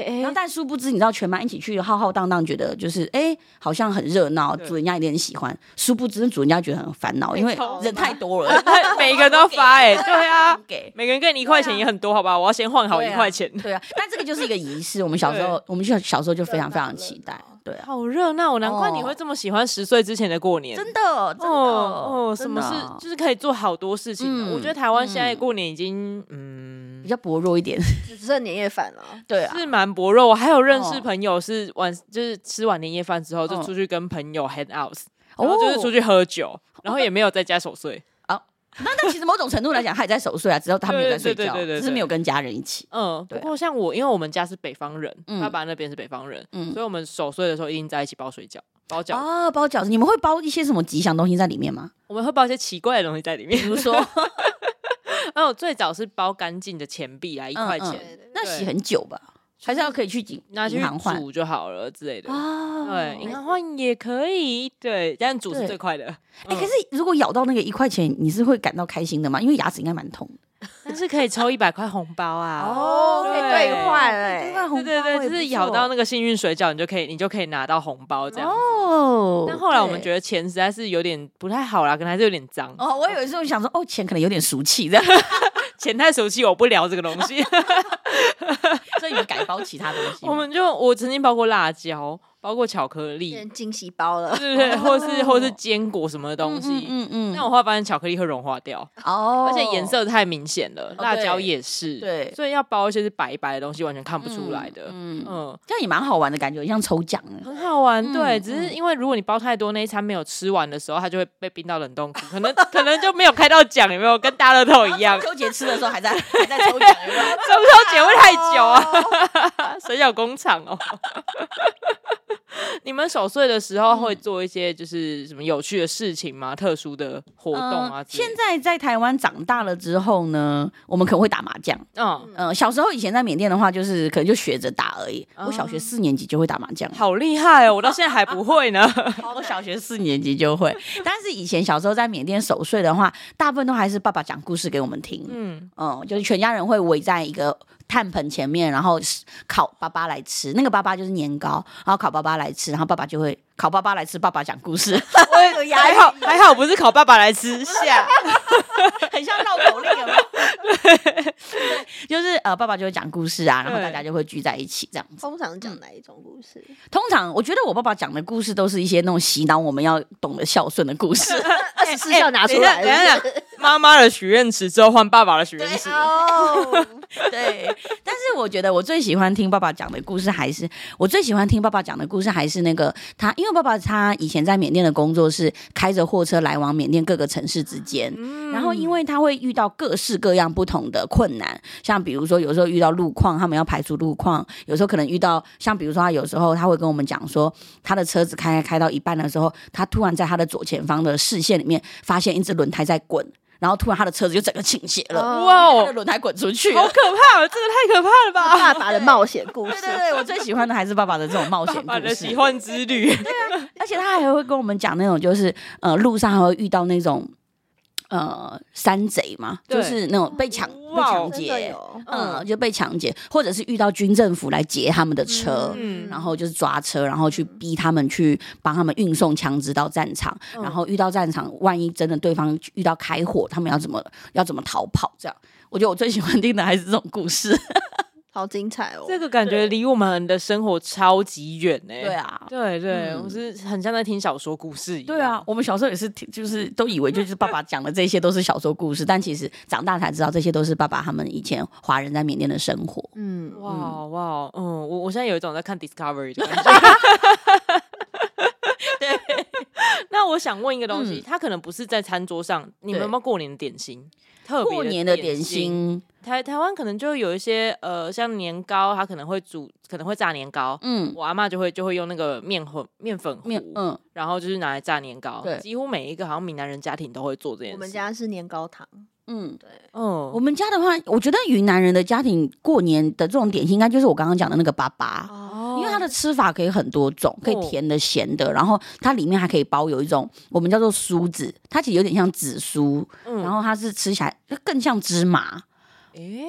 哎，然后但殊不知，你知道，全班一起去浩浩荡荡，觉得就是哎，好像很热闹，主人家一定很喜欢。殊不知，主人家觉得很烦恼，因为人太多了，每个人都发哎，对啊，给每个人给你一块钱也很多，好吧？我要先换好一块钱。对啊，但这个就是一个仪式。我们小时候，我们小小时候就非常非常期待。对，好热闹，难怪你会这么喜欢十岁之前的过年。真的，真的哦，什么事就是可以做好多事情。我觉得台湾现在过年已经嗯比较薄弱一点，只剩年夜饭了。对啊，是蛮薄弱。我还有认识朋友是晚就是吃完年夜饭之后就出去跟朋友 hang out，然后就是出去喝酒，然后也没有在家守岁。那那其实某种程度来讲，他也在守岁啊，只有他没有在睡觉，只是没有跟家人一起。嗯，不过像我，因为我们家是北方人，爸爸那边是北方人，所以我们守岁的时候一定在一起包水饺、包饺子。哦，包饺子，你们会包一些什么吉祥东西在里面吗？我们会包一些奇怪的东西在里面，比如说，哦，最早是包干净的钱币啊，一块钱，那洗很久吧。还是要可以去拿去煮就好了之类的啊，对，银行换也可以，对，这样煮是最快的。哎，可是如果咬到那个一块钱，你是会感到开心的吗？因为牙齿应该蛮痛，但是可以抽一百块红包啊！哦，可以兑换哎，对对对，就是咬到那个幸运水饺，你就可以，你就可以拿到红包这样。哦，但后来我们觉得钱实在是有点不太好啦，可能还是有点脏。哦，我有时候想说，哦，钱可能有点俗气这样。钱太熟悉，我不聊这个东西，所以你改包其他东西。我们就我曾经包过辣椒。包括巧克力，惊喜包了，对不对？或是 或是坚果什么的东西，嗯嗯。那我后来发现巧克力会融化掉，哦，而且颜色太明显了，辣椒也是，对，所以要包一些是白白的东西，完全看不出来的，嗯嗯。这样也蛮好玩的感觉，像抽奖，很好玩，对。只是因为如果你包太多，那一餐没有吃完的时候，它就会被冰到冷冻库，可能可能就没有开到奖，有没有？跟大乐透一样，秋节吃的时候还在 还在抽奖，有没有？中秋节会太久啊，水饺工厂哦。你们守岁的时候会做一些就是什么有趣的事情吗？特殊的活动啊？现在在台湾长大了之后呢，我们可能会打麻将。嗯嗯，小时候以前在缅甸的话，就是可能就学着打而已。我小学四年级就会打麻将，好厉害哦！我到现在还不会呢。我小学四年级就会，但是以前小时候在缅甸守岁的话，大部分都还是爸爸讲故事给我们听。嗯嗯，就是全家人会围在一个炭盆前面，然后烤粑粑来吃。那个粑粑就是年糕，然后烤粑粑来吃，然后爸爸就会烤粑粑来吃，爸爸讲故事。我有还好还好，不是考爸爸来吃下，很像绕口令有没有？对，就是呃，爸爸就会讲故事啊，然后大家就会聚在一起这样子。通常讲哪一种故事？通常我觉得我爸爸讲的故事都是一些那种洗脑我们要懂得孝顺的故事。二十四孝拿出来，等下妈妈的许愿池之后换爸爸的许愿池。哦，对。但是我觉得我最喜欢听爸爸讲的故事，还是我最喜欢听爸爸讲的故事，还是那个他，因为爸爸他以前在缅甸的工作是开着货车来往缅甸各个城市之间，嗯、然后因为他会遇到各式各样不同的困难，像比如说有时候遇到路况，他们要排除路况；有时候可能遇到像比如说他有时候他会跟我们讲说，他的车子开开到一半的时候，他突然在他的左前方的视线里面发现一只轮胎在滚。然后突然他的车子就整个倾斜了，哇哦，轮胎滚出去，好可怕！这个太可怕了吧！爸爸的冒险故事，对对对，我最喜欢的还是爸爸的这种冒险故事，爸爸的奇幻之旅。对啊，而且他还会跟我们讲那种，就是呃，路上还会遇到那种。呃，山贼嘛，就是那种被抢、被抢劫，嗯，就被抢劫，或者是遇到军政府来劫他们的车，嗯，然后就是抓车，然后去逼他们去帮他们运送枪支到战场，然后遇到战场，万一真的对方遇到开火，他们要怎么要怎么逃跑？这样，我觉得我最喜欢听的还是这种故事。好精彩哦！这个感觉离我们的生活超级远呢。对啊，对对，我是很像在听小说故事一样。对啊，我们小时候也是听，就是都以为就是爸爸讲的这些都是小说故事，但其实长大才知道这些都是爸爸他们以前华人在缅甸的生活。嗯，哇哇，嗯，我我现在有一种在看 Discovery 的感觉。对，那我想问一个东西，他可能不是在餐桌上，你们有没有过年的点心？特别过年的点心。台台湾可能就有一些呃，像年糕，它可能会煮，可能会炸年糕。嗯，我阿妈就会就会用那个面粉面粉糊，嗯，然后就是拿来炸年糕。对，几乎每一个好像闽南人家庭都会做这件事。我们家是年糕糖。嗯，对，嗯，我们家的话，我觉得云南人的家庭过年的这种点心，应该就是我刚刚讲的那个粑粑，的吃法可以很多种，可以甜的、咸的，然后它里面还可以包有一种我们叫做酥子，它其实有点像紫苏，嗯，然后它是吃起来更像芝麻。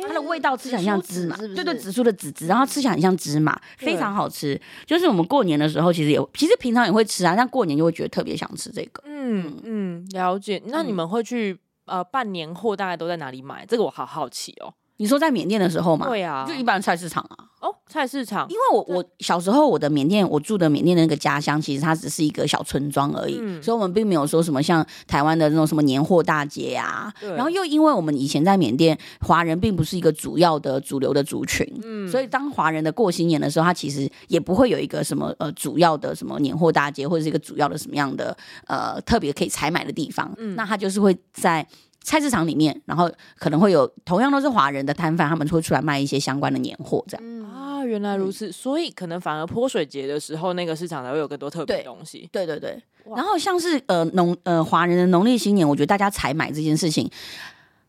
它的味道吃起来很像芝麻，是是对对，紫苏的籽籽，然后吃起来很像芝麻，非常好吃。就是我们过年的时候，其实也其实平常也会吃啊，但过年就会觉得特别想吃这个。嗯嗯，了解。那你们会去呃办年货，大概都在哪里买？这个我好好奇哦。你说在缅甸的时候嘛？对啊，就一般菜市场啊。哦，菜市场。因为我我小时候我的缅甸，我住的缅甸的那个家乡，其实它只是一个小村庄而已，嗯、所以我们并没有说什么像台湾的那种什么年货大街啊。对然后又因为我们以前在缅甸，华人并不是一个主要的主流的族群，嗯，所以当华人的过新年的时候，他其实也不会有一个什么呃主要的什么年货大街，或者是一个主要的什么样的呃特别可以采买的地方。嗯，那他就是会在。菜市场里面，然后可能会有同样都是华人的摊贩，他们会出来卖一些相关的年货，这样、嗯、啊，原来如此，嗯、所以可能反而泼水节的时候，那个市场才会有更多特别东西。对对对，哇。然后像是呃农呃华人的农历新年，我觉得大家采买这件事情，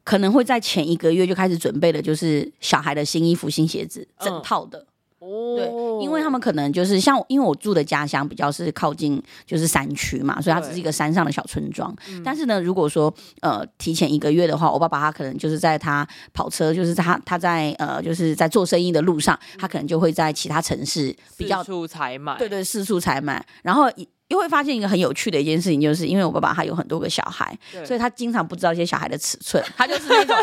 可能会在前一个月就开始准备的，就是小孩的新衣服、新鞋子，整套的。对，因为他们可能就是像，因为我住的家乡比较是靠近就是山区嘛，所以它只是一个山上的小村庄。但是呢，如果说呃提前一个月的话，我爸爸他可能就是在他跑车，就是他他在呃就是在做生意的路上，他可能就会在其他城市比较四处采买，对对，四处采买，然后。又会发现一个很有趣的一件事情，就是因为我爸爸他有很多个小孩，所以他经常不知道一些小孩的尺寸。他就是那种，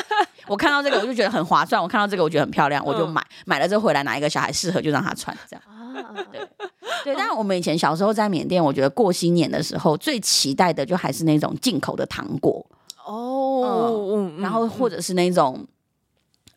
我看到这个我就觉得很划算，我看到这个我觉得很漂亮，我就买。嗯、买了之后回来哪一个小孩适合就让他穿，这样。啊、对对。但是我们以前小时候在缅甸，我觉得过新年的时候最期待的就还是那种进口的糖果哦，嗯，然后或者是那种，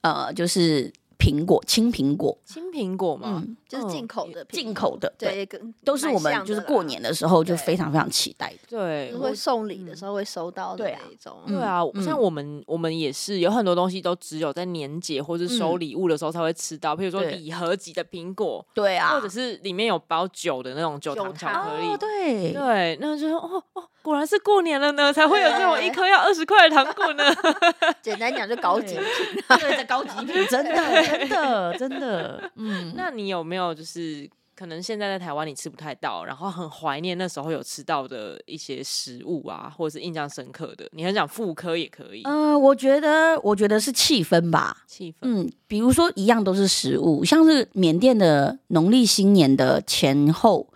呃，就是。苹果，青苹果，青苹果嘛，就是进口的，进口的，对，都是我们就是过年的时候就非常非常期待的，对，会送礼的时候会收到的那种，对啊，像我们我们也是有很多东西都只有在年节或是收礼物的时候才会吃到，譬如说礼盒级的苹果，对啊，或者是里面有包酒的那种酒糖巧克力，对。对，那就说哦哦。果然是过年了呢，才会有这种一颗要二十块的糖果呢。简单讲，就高级品，对，在高级品，真的，真的，真的。嗯，那你有没有就是可能现在在台湾你吃不太到，然后很怀念那时候有吃到的一些食物啊，或者是印象深刻的？你很想复刻也可以。嗯、呃，我觉得，我觉得是气氛吧，气氛。嗯，比如说一样都是食物，像是缅甸的农历新年的前后，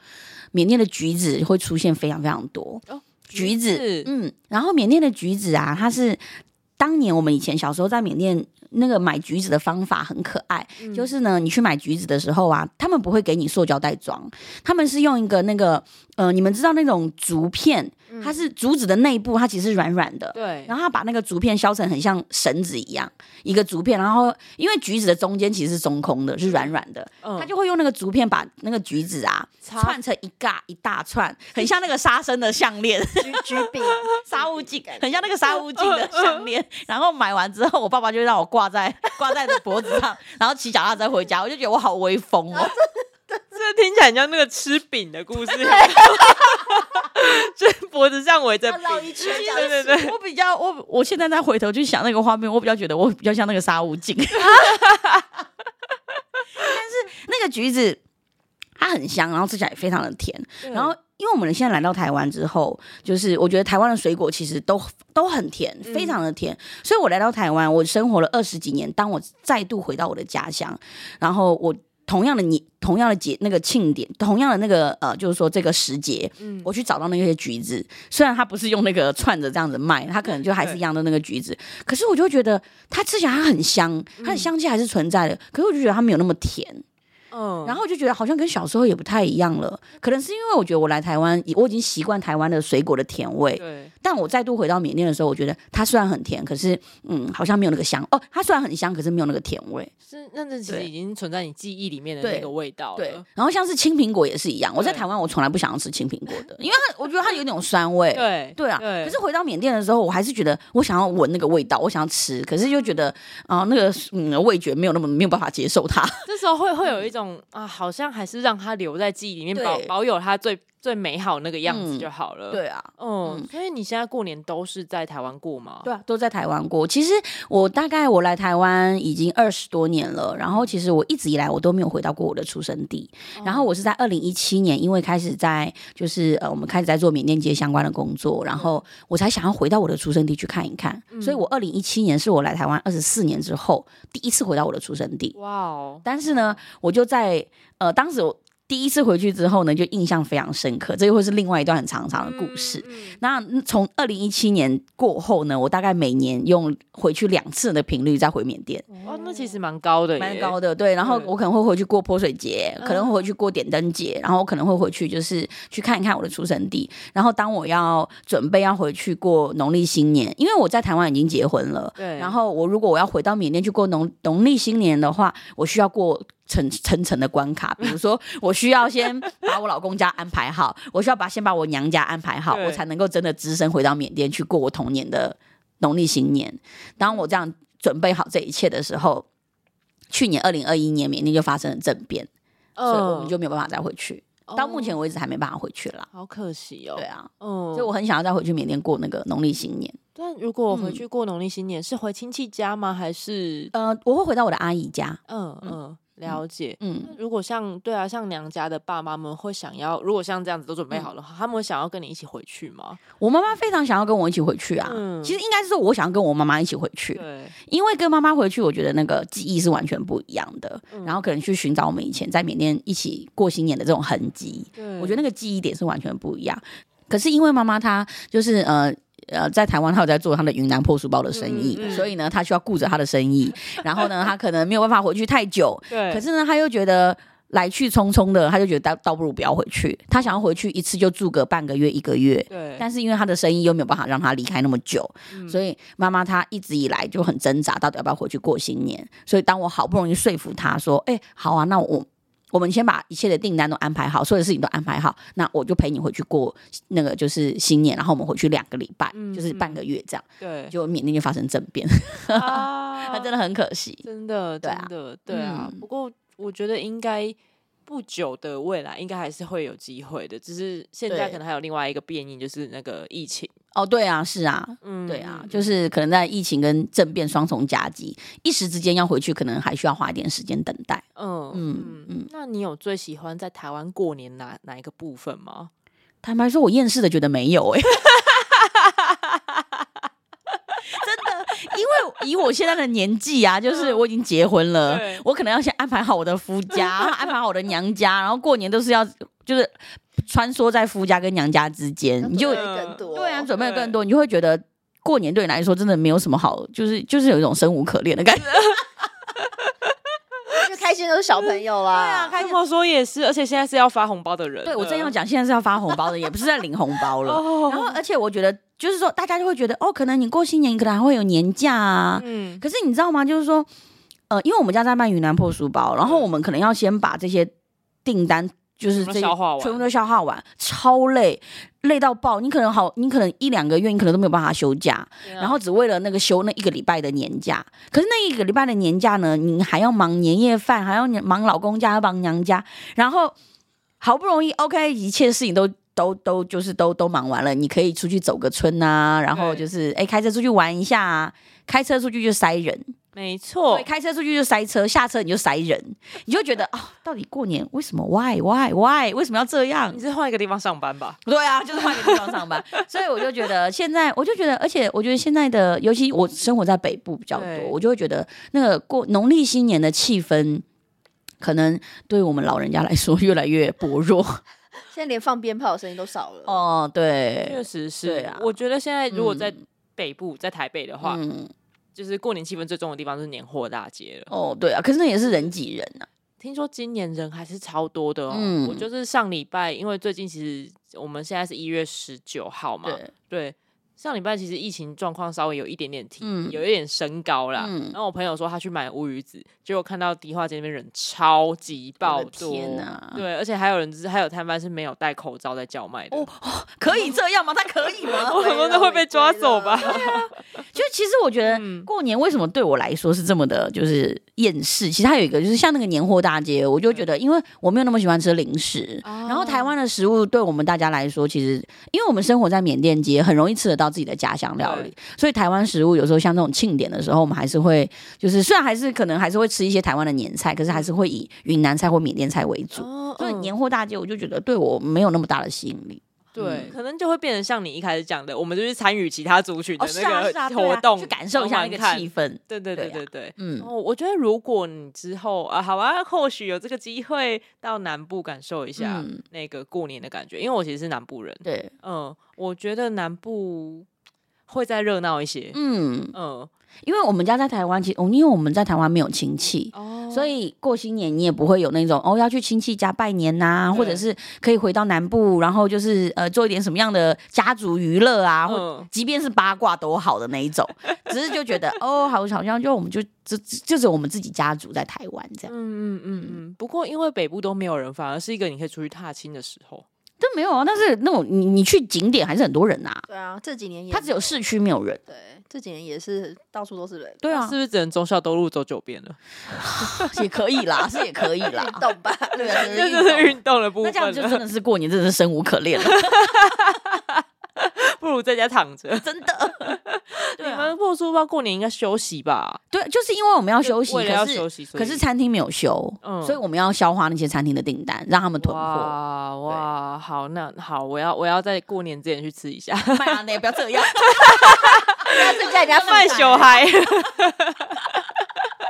缅甸的橘子会出现非常非常多。哦橘子，嗯，然后缅甸的橘子啊，它是当年我们以前小时候在缅甸那个买橘子的方法很可爱，嗯、就是呢，你去买橘子的时候啊，他们不会给你塑胶袋装，他们是用一个那个呃，你们知道那种竹片。它是竹子的内部，它其实是软软的。对。然后他把那个竹片削成很像绳子一样一个竹片，然后因为橘子的中间其实是中空的，是软软的。嗯。他就会用那个竹片把那个橘子啊串成一嘎一大串，很像那个沙僧的项链。橘橘饼，沙悟净，很像那个沙悟净的项链。然后买完之后，我爸爸就让我挂在挂在脖子上，然后骑脚踏车回家，我就觉得我好威风哦。这听起来像那个吃饼的故事，就 脖子上围着绕一圈，对对对。我比较我我现在再回头去想那个画面，我比较觉得我比较像那个沙悟净。但是那个橘子它很香，然后吃起来也非常的甜。然后因为我们现在来到台湾之后，就是我觉得台湾的水果其实都都很甜，非常的甜。嗯、所以我来到台湾，我生活了二十几年。当我再度回到我的家乡，然后我。同样的你，同样的节那个庆典，同样的那个呃，就是说这个时节，嗯，我去找到那些橘子，虽然它不是用那个串着这样子卖，它可能就还是一样的那个橘子，可是我就觉得它吃起来它很香，它的香气还是存在的，嗯、可是我就觉得它没有那么甜。嗯，然后我就觉得好像跟小时候也不太一样了，可能是因为我觉得我来台湾，我已经习惯台湾的水果的甜味。对。但我再度回到缅甸的时候，我觉得它虽然很甜，可是嗯，好像没有那个香哦。它虽然很香，可是没有那个甜味。是，那这其实已经存在你记忆里面的那个味道了。对。然后像是青苹果也是一样，我在台湾我从来不想要吃青苹果的，因为它我觉得它有点酸味。对。对啊。可是回到缅甸的时候，我还是觉得我想要闻那个味道，我想要吃，可是又觉得啊，那个嗯味觉没有那么没有办法接受它。这时候会会有一种啊，好像。还是让它留在记忆里面，保保有它最最美好那个样子就好了。对啊，嗯，所以你现在过年都是在台湾过吗？对啊，都在台湾过。其实我大概我来台湾已经二十多年了，然后其实我一直以来我都没有回到过我的出生地。然后我是在二零一七年，因为开始在就是呃我们开始在做缅甸街相关的工作，然后我才想要回到我的出生地去看一看。所以我二零一七年是我来台湾二十四年之后第一次回到我的出生地。哇哦！但是呢，我就在呃当时我。第一次回去之后呢，就印象非常深刻，这又会是另外一段很长长的故事。那从二零一七年过后呢，我大概每年用回去两次的频率再回缅甸。哇，那其实蛮高的，蛮高的。对，然后我可能会回去过泼水节，嗯、可能会回去过点灯节，然后我可能会回去就是去看一看我的出生地。然后当我要准备要回去过农历新年，因为我在台湾已经结婚了，对。然后我如果我要回到缅甸去过农农历新年的话，我需要过。层层层的关卡，比如说，我需要先把我老公家安排好，我需要把先把我娘家安排好，我才能够真的只身回到缅甸去过我童年的农历新年。当我这样准备好这一切的时候，去年二零二一年缅甸就发生了政变，哦、所以我们就没有办法再回去。到目前为止还没办法回去了，好可惜哦。对啊，嗯，所以我很想要再回去缅甸过那个农历新年。但如果我回去过农历新年，嗯、是回亲戚家吗？还是呃，我会回到我的阿姨家。嗯嗯。嗯了解，嗯，如果像对啊，像娘家的爸妈们会想要，如果像这样子都准备好的话，嗯、他们会想要跟你一起回去吗？我妈妈非常想要跟我一起回去啊。嗯，其实应该是说我想要跟我妈妈一起回去，对，因为跟妈妈回去，我觉得那个记忆是完全不一样的。嗯、然后可能去寻找我们以前在缅甸一起过新年的这种痕迹，对，我觉得那个记忆点是完全不一样。可是因为妈妈她就是呃。呃，在台湾，他有在做他的云南破书包的生意，嗯嗯、所以呢，他需要顾着他的生意。然后呢，他可能没有办法回去太久。对。可是呢，他又觉得来去匆匆的，他就觉得倒倒不如不要回去。他想要回去一次就住个半个月、一个月。对。但是因为他的生意又没有办法让他离开那么久，嗯、所以妈妈她一直以来就很挣扎，到底要不要回去过新年。所以当我好不容易说服他说：“哎、欸，好啊，那我。”我们先把一切的订单都安排好，所有的事情都安排好，那我就陪你回去过那个就是新年，然后我们回去两个礼拜，嗯、就是半个月这样。对，就缅甸就发生政变，啊，那 真的很可惜，真的，真的，对啊。嗯、不过我觉得应该不久的未来应该还是会有机会的，只是现在可能还有另外一个变因，就是那个疫情。哦，对啊，是啊，嗯，对啊，就是可能在疫情跟政变双重夹击，一时之间要回去，可能还需要花一点时间等待。嗯嗯嗯，嗯，那你有最喜欢在台湾过年哪哪一个部分吗？坦白说，我厌世的觉得没有哎、欸，真的，因为以我现在的年纪啊，就是我已经结婚了，我可能要先安排好我的夫家，安排好我的娘家，然后过年都是要就是。穿梭在夫家跟娘家之间，你就更多对啊，准备的更多，你就会觉得过年对你来说真的没有什么好，就是就是有一种生无可恋的感觉。就开心都是小朋友啦，对啊，开心。我说也是，而且现在是要发红包的人。对，我正要讲，现在是要发红包的，也不是在领红包了。然后，而且我觉得，就是说，大家就会觉得，哦，可能你过新年，你可能还会有年假啊。嗯。可是你知道吗？就是说，呃，因为我们家在卖云南破书包，然后我们可能要先把这些订单。就是这全部都消化完，超累，累到爆。你可能好，你可能一两个月，你可能都没有办法休假，啊、然后只为了那个休那一个礼拜的年假。可是那一个礼拜的年假呢，你还要忙年夜饭，还要忙老公家，要忙娘家，然后好不容易 OK，一切事情都都都就是都都忙完了，你可以出去走个村啊，然后就是哎、欸、开车出去玩一下，啊，开车出去就塞人。没错，开车出去就塞车，下车你就塞人，你就觉得啊、哦，到底过年为什么？Why why why？为什么要这样？你是换一个地方上班吧？对啊，就是换一个地方上班。所以我就觉得现在，我就觉得，而且我觉得现在的，尤其我生活在北部比较多，我就会觉得那个过农历新年的气氛，可能对我们老人家来说越来越薄弱。现在连放鞭炮的声音都少了。哦，对，确实是。啊，我觉得现在如果在北部，嗯、在台北的话，嗯。就是过年气氛最重的地方是年货大街了。哦，对啊，可是那也是人挤人啊。听说今年人还是超多的哦。嗯，我就是上礼拜，因为最近其实我们现在是一月十九号嘛，对。对上礼拜其实疫情状况稍微有一点点提，嗯、有一点升高啦。嗯、然后我朋友说他去买乌鱼子，结果看到迪化街那边人超级爆多，天啊！对，而且还有人就是还有摊贩是没有戴口罩在叫卖的。哦，可以这样吗？他可以吗？我可能会被抓走吧。对啊，就其实我觉得过年为什么对我来说是这么的，就是厌世。其实它有一个，就是像那个年货大街，我就觉得，因为我没有那么喜欢吃零食，然后台湾的食物对我们大家来说，其实因为我们生活在缅甸街，很容易吃得到自己的家乡料理，所以台湾食物有时候像这种庆典的时候，我们还是会，就是虽然还是可能还是会吃一些台湾的年菜，可是还是会以云南菜或缅甸菜为主。所以年货大街，我就觉得对我没有那么大的吸引力。对，可能就会变成像你一开始讲的，我们就去参与其他族群的那个活动，去感受一下那个气氛。对对对对对，嗯，我觉得如果你之后啊，好啊，或许有这个机会到南部感受一下那个过年的感觉，因为我其实是南部人。对，嗯，我觉得南部会再热闹一些。嗯嗯。因为我们家在台湾，其实因为我们在台湾没有亲戚，哦、所以过新年你也不会有那种哦要去亲戚家拜年呐、啊，或者是可以回到南部，然后就是呃做一点什么样的家族娱乐啊，嗯、或即便是八卦都好的那一种，只是就觉得哦好好像就我们就就就是我们自己家族在台湾这样，嗯嗯嗯嗯。不过因为北部都没有人，反而是一个你可以出去踏青的时候。都没有啊，但是那种你你去景点还是很多人呐、啊。对啊，这几年也它只有市区没有人。对，这几年也是到处都是人。对啊，是不是只能中校东路走九遍了？也可以啦，是也可以啦，运动吧，对啊，这就是运动的部分。那这样就真的是过年，真的是生无可恋了。不如在家躺着，真的。你们破书包过年应该休息吧？对，就是因为我们要休息，为了要休息，可是餐厅没有休，所以我们要消化那些餐厅的订单，让他们囤货。哇哇，好，那好，我要我要在过年之前去吃一下。麦当劳不要这样，不要在人家卖小孩。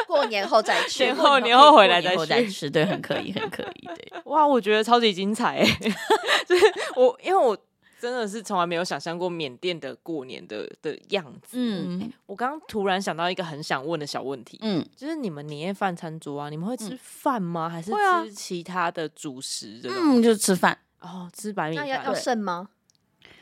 过年后再去，年后年后回来再吃，对，很可以，很可以。对，哇，我觉得超级精彩，就是我因为我。真的是从来没有想象过缅甸的过年的的样子。嗯，欸、我刚刚突然想到一个很想问的小问题。嗯，就是你们年夜饭餐桌啊，你们会吃饭吗？嗯、还是吃其他的主食？嗯，就是吃饭。哦，吃白米饭。要要剩吗？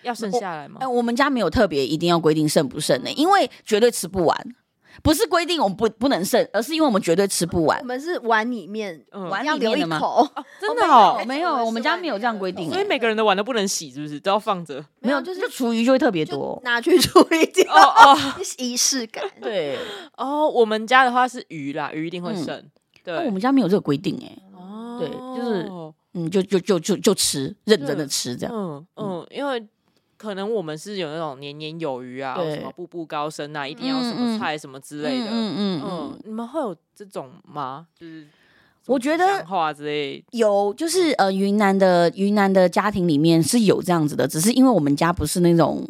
要剩下来吗？哎、欸，我们家没有特别一定要规定剩不剩的，因为绝对吃不完。不是规定我们不不能剩，而是因为我们绝对吃不完。我们是碗里面，碗要留一口。真的哦，没有，我们家没有这样规定。所以每个人的碗都不能洗，是不是？都要放着。没有，就是厨余就会特别多，拿去处理掉。哦 哦，仪式感。对哦，我们家的话是鱼啦，鱼一定会剩。对，我们家没有这个规定哎。哦，对，就是嗯，就就就就就吃，认真的吃这样。嗯嗯，因为。可能我们是有那种年年有余啊，对什么步步高升啊，一定要什么菜什么之类的。嗯嗯嗯，嗯，你们会有这种吗？就是我觉得话之类有，就是呃，云南的云南的家庭里面是有这样子的，只是因为我们家不是那种。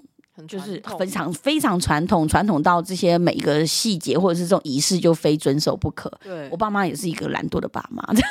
就是非常非常传统，传统到这些每一个细节或者是这种仪式就非遵守不可。对，我爸妈也是一个懒惰的爸妈，就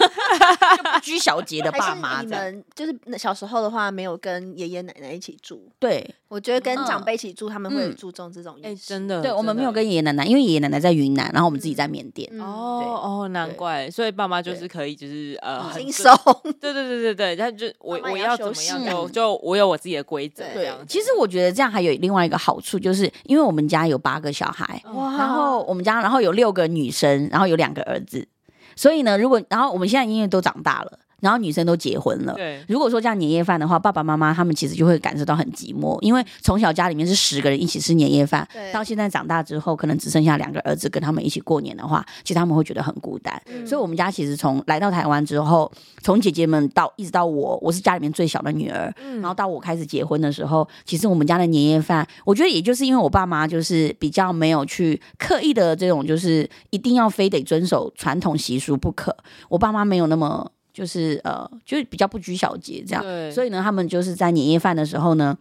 不拘小节的爸妈。你们就是小时候的话，没有跟爷爷奶奶一起住？对，我觉得跟长辈一起住，他们会注重这种仪式。真的，对我们没有跟爷爷奶奶，因为爷爷奶奶在云南，然后我们自己在缅甸。哦哦，难怪，所以爸妈就是可以，就是呃，轻松。对对对对对，他就我我要怎么样就就我有我自己的规则。对，其实我觉得这样还有。另外一个好处就是，因为我们家有八个小孩，哇然后我们家然后有六个女生，然后有两个儿子，所以呢，如果然后我们现在因为都长大了。然后女生都结婚了。对，如果说这样年夜饭的话，爸爸妈妈他们其实就会感受到很寂寞，因为从小家里面是十个人一起吃年夜饭，到现在长大之后，可能只剩下两个儿子跟他们一起过年的话，其实他们会觉得很孤单。嗯、所以，我们家其实从来到台湾之后，从姐姐们到一直到我，我是家里面最小的女儿，嗯、然后到我开始结婚的时候，其实我们家的年夜饭，我觉得也就是因为我爸妈就是比较没有去刻意的这种，就是一定要非得遵守传统习俗不可，我爸妈没有那么。就是呃，就是比较不拘小节这样，对。所以呢，他们就是在年夜饭的时候呢，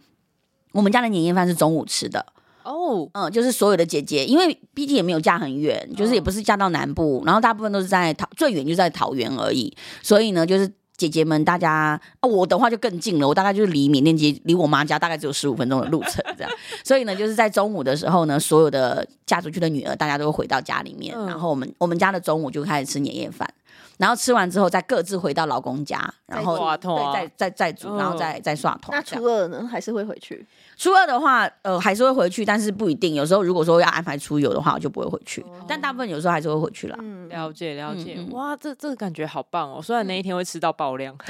我们家的年夜饭是中午吃的哦，嗯，就是所有的姐姐，因为毕竟也没有嫁很远，就是也不是嫁到南部，哦、然后大部分都是在桃，最远就在桃园而已，所以呢，就是姐姐们大家，哦，我的话就更近了，我大概就是离缅甸街，离我妈家大概只有十五分钟的路程这样，所以呢，就是在中午的时候呢，所有的嫁出去的女儿，大家都会回到家里面，嗯、然后我们我们家的中午就开始吃年夜饭。然后吃完之后，再各自回到老公家，然后对，再再再煮，然后再再刷桶。那初二呢？还是会回去？初二的话，呃，还是会回去，但是不一定。有时候如果说要安排出游的话，我就不会回去。但大部分有时候还是会回去啦。嗯，了解了解。哇，这这个感觉好棒哦！虽然那一天会吃到爆量，对，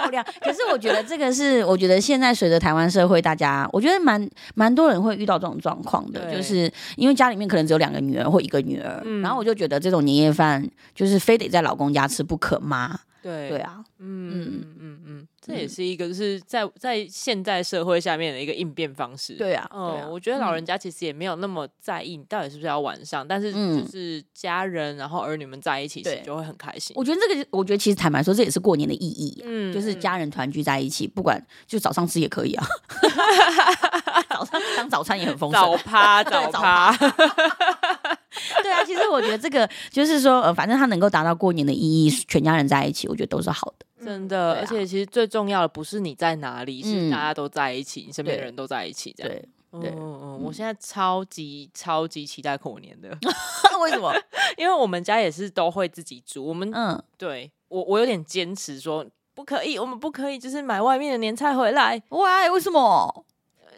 爆亮。可是我觉得这个是，我觉得现在随着台湾社会，大家我觉得蛮蛮多人会遇到这种状况的，就是因为家里面可能只有两个女儿或一个女儿，嗯、然后我就觉得这种年夜饭就是非得在老公家吃不可吗？对。对啊，嗯，这也是一个就是在在现在社会下面的一个应变方式。对啊，嗯，我觉得老人家其实也没有那么在意你到底是不是要晚上，但是就是家人然后儿女们在一起，就会很开心。我觉得这个，我觉得其实坦白说，这也是过年的意义，嗯，就是家人团聚在一起，不管就早上吃也可以啊 早上当早餐也很丰盛，早趴早趴。对啊，其实我觉得这个就是说，呃，反正他能够达到过年的意义，全家人在一起，我觉得都是好的，真的。而且其实最重要的不是你在哪里，是大家都在一起，你身边的人都在一起，这样。对，嗯嗯，我现在超级超级期待过年的，为什么？因为我们家也是都会自己煮，我们嗯，对我我有点坚持说不可以，我们不可以就是买外面的年菜回来。喂，为什么？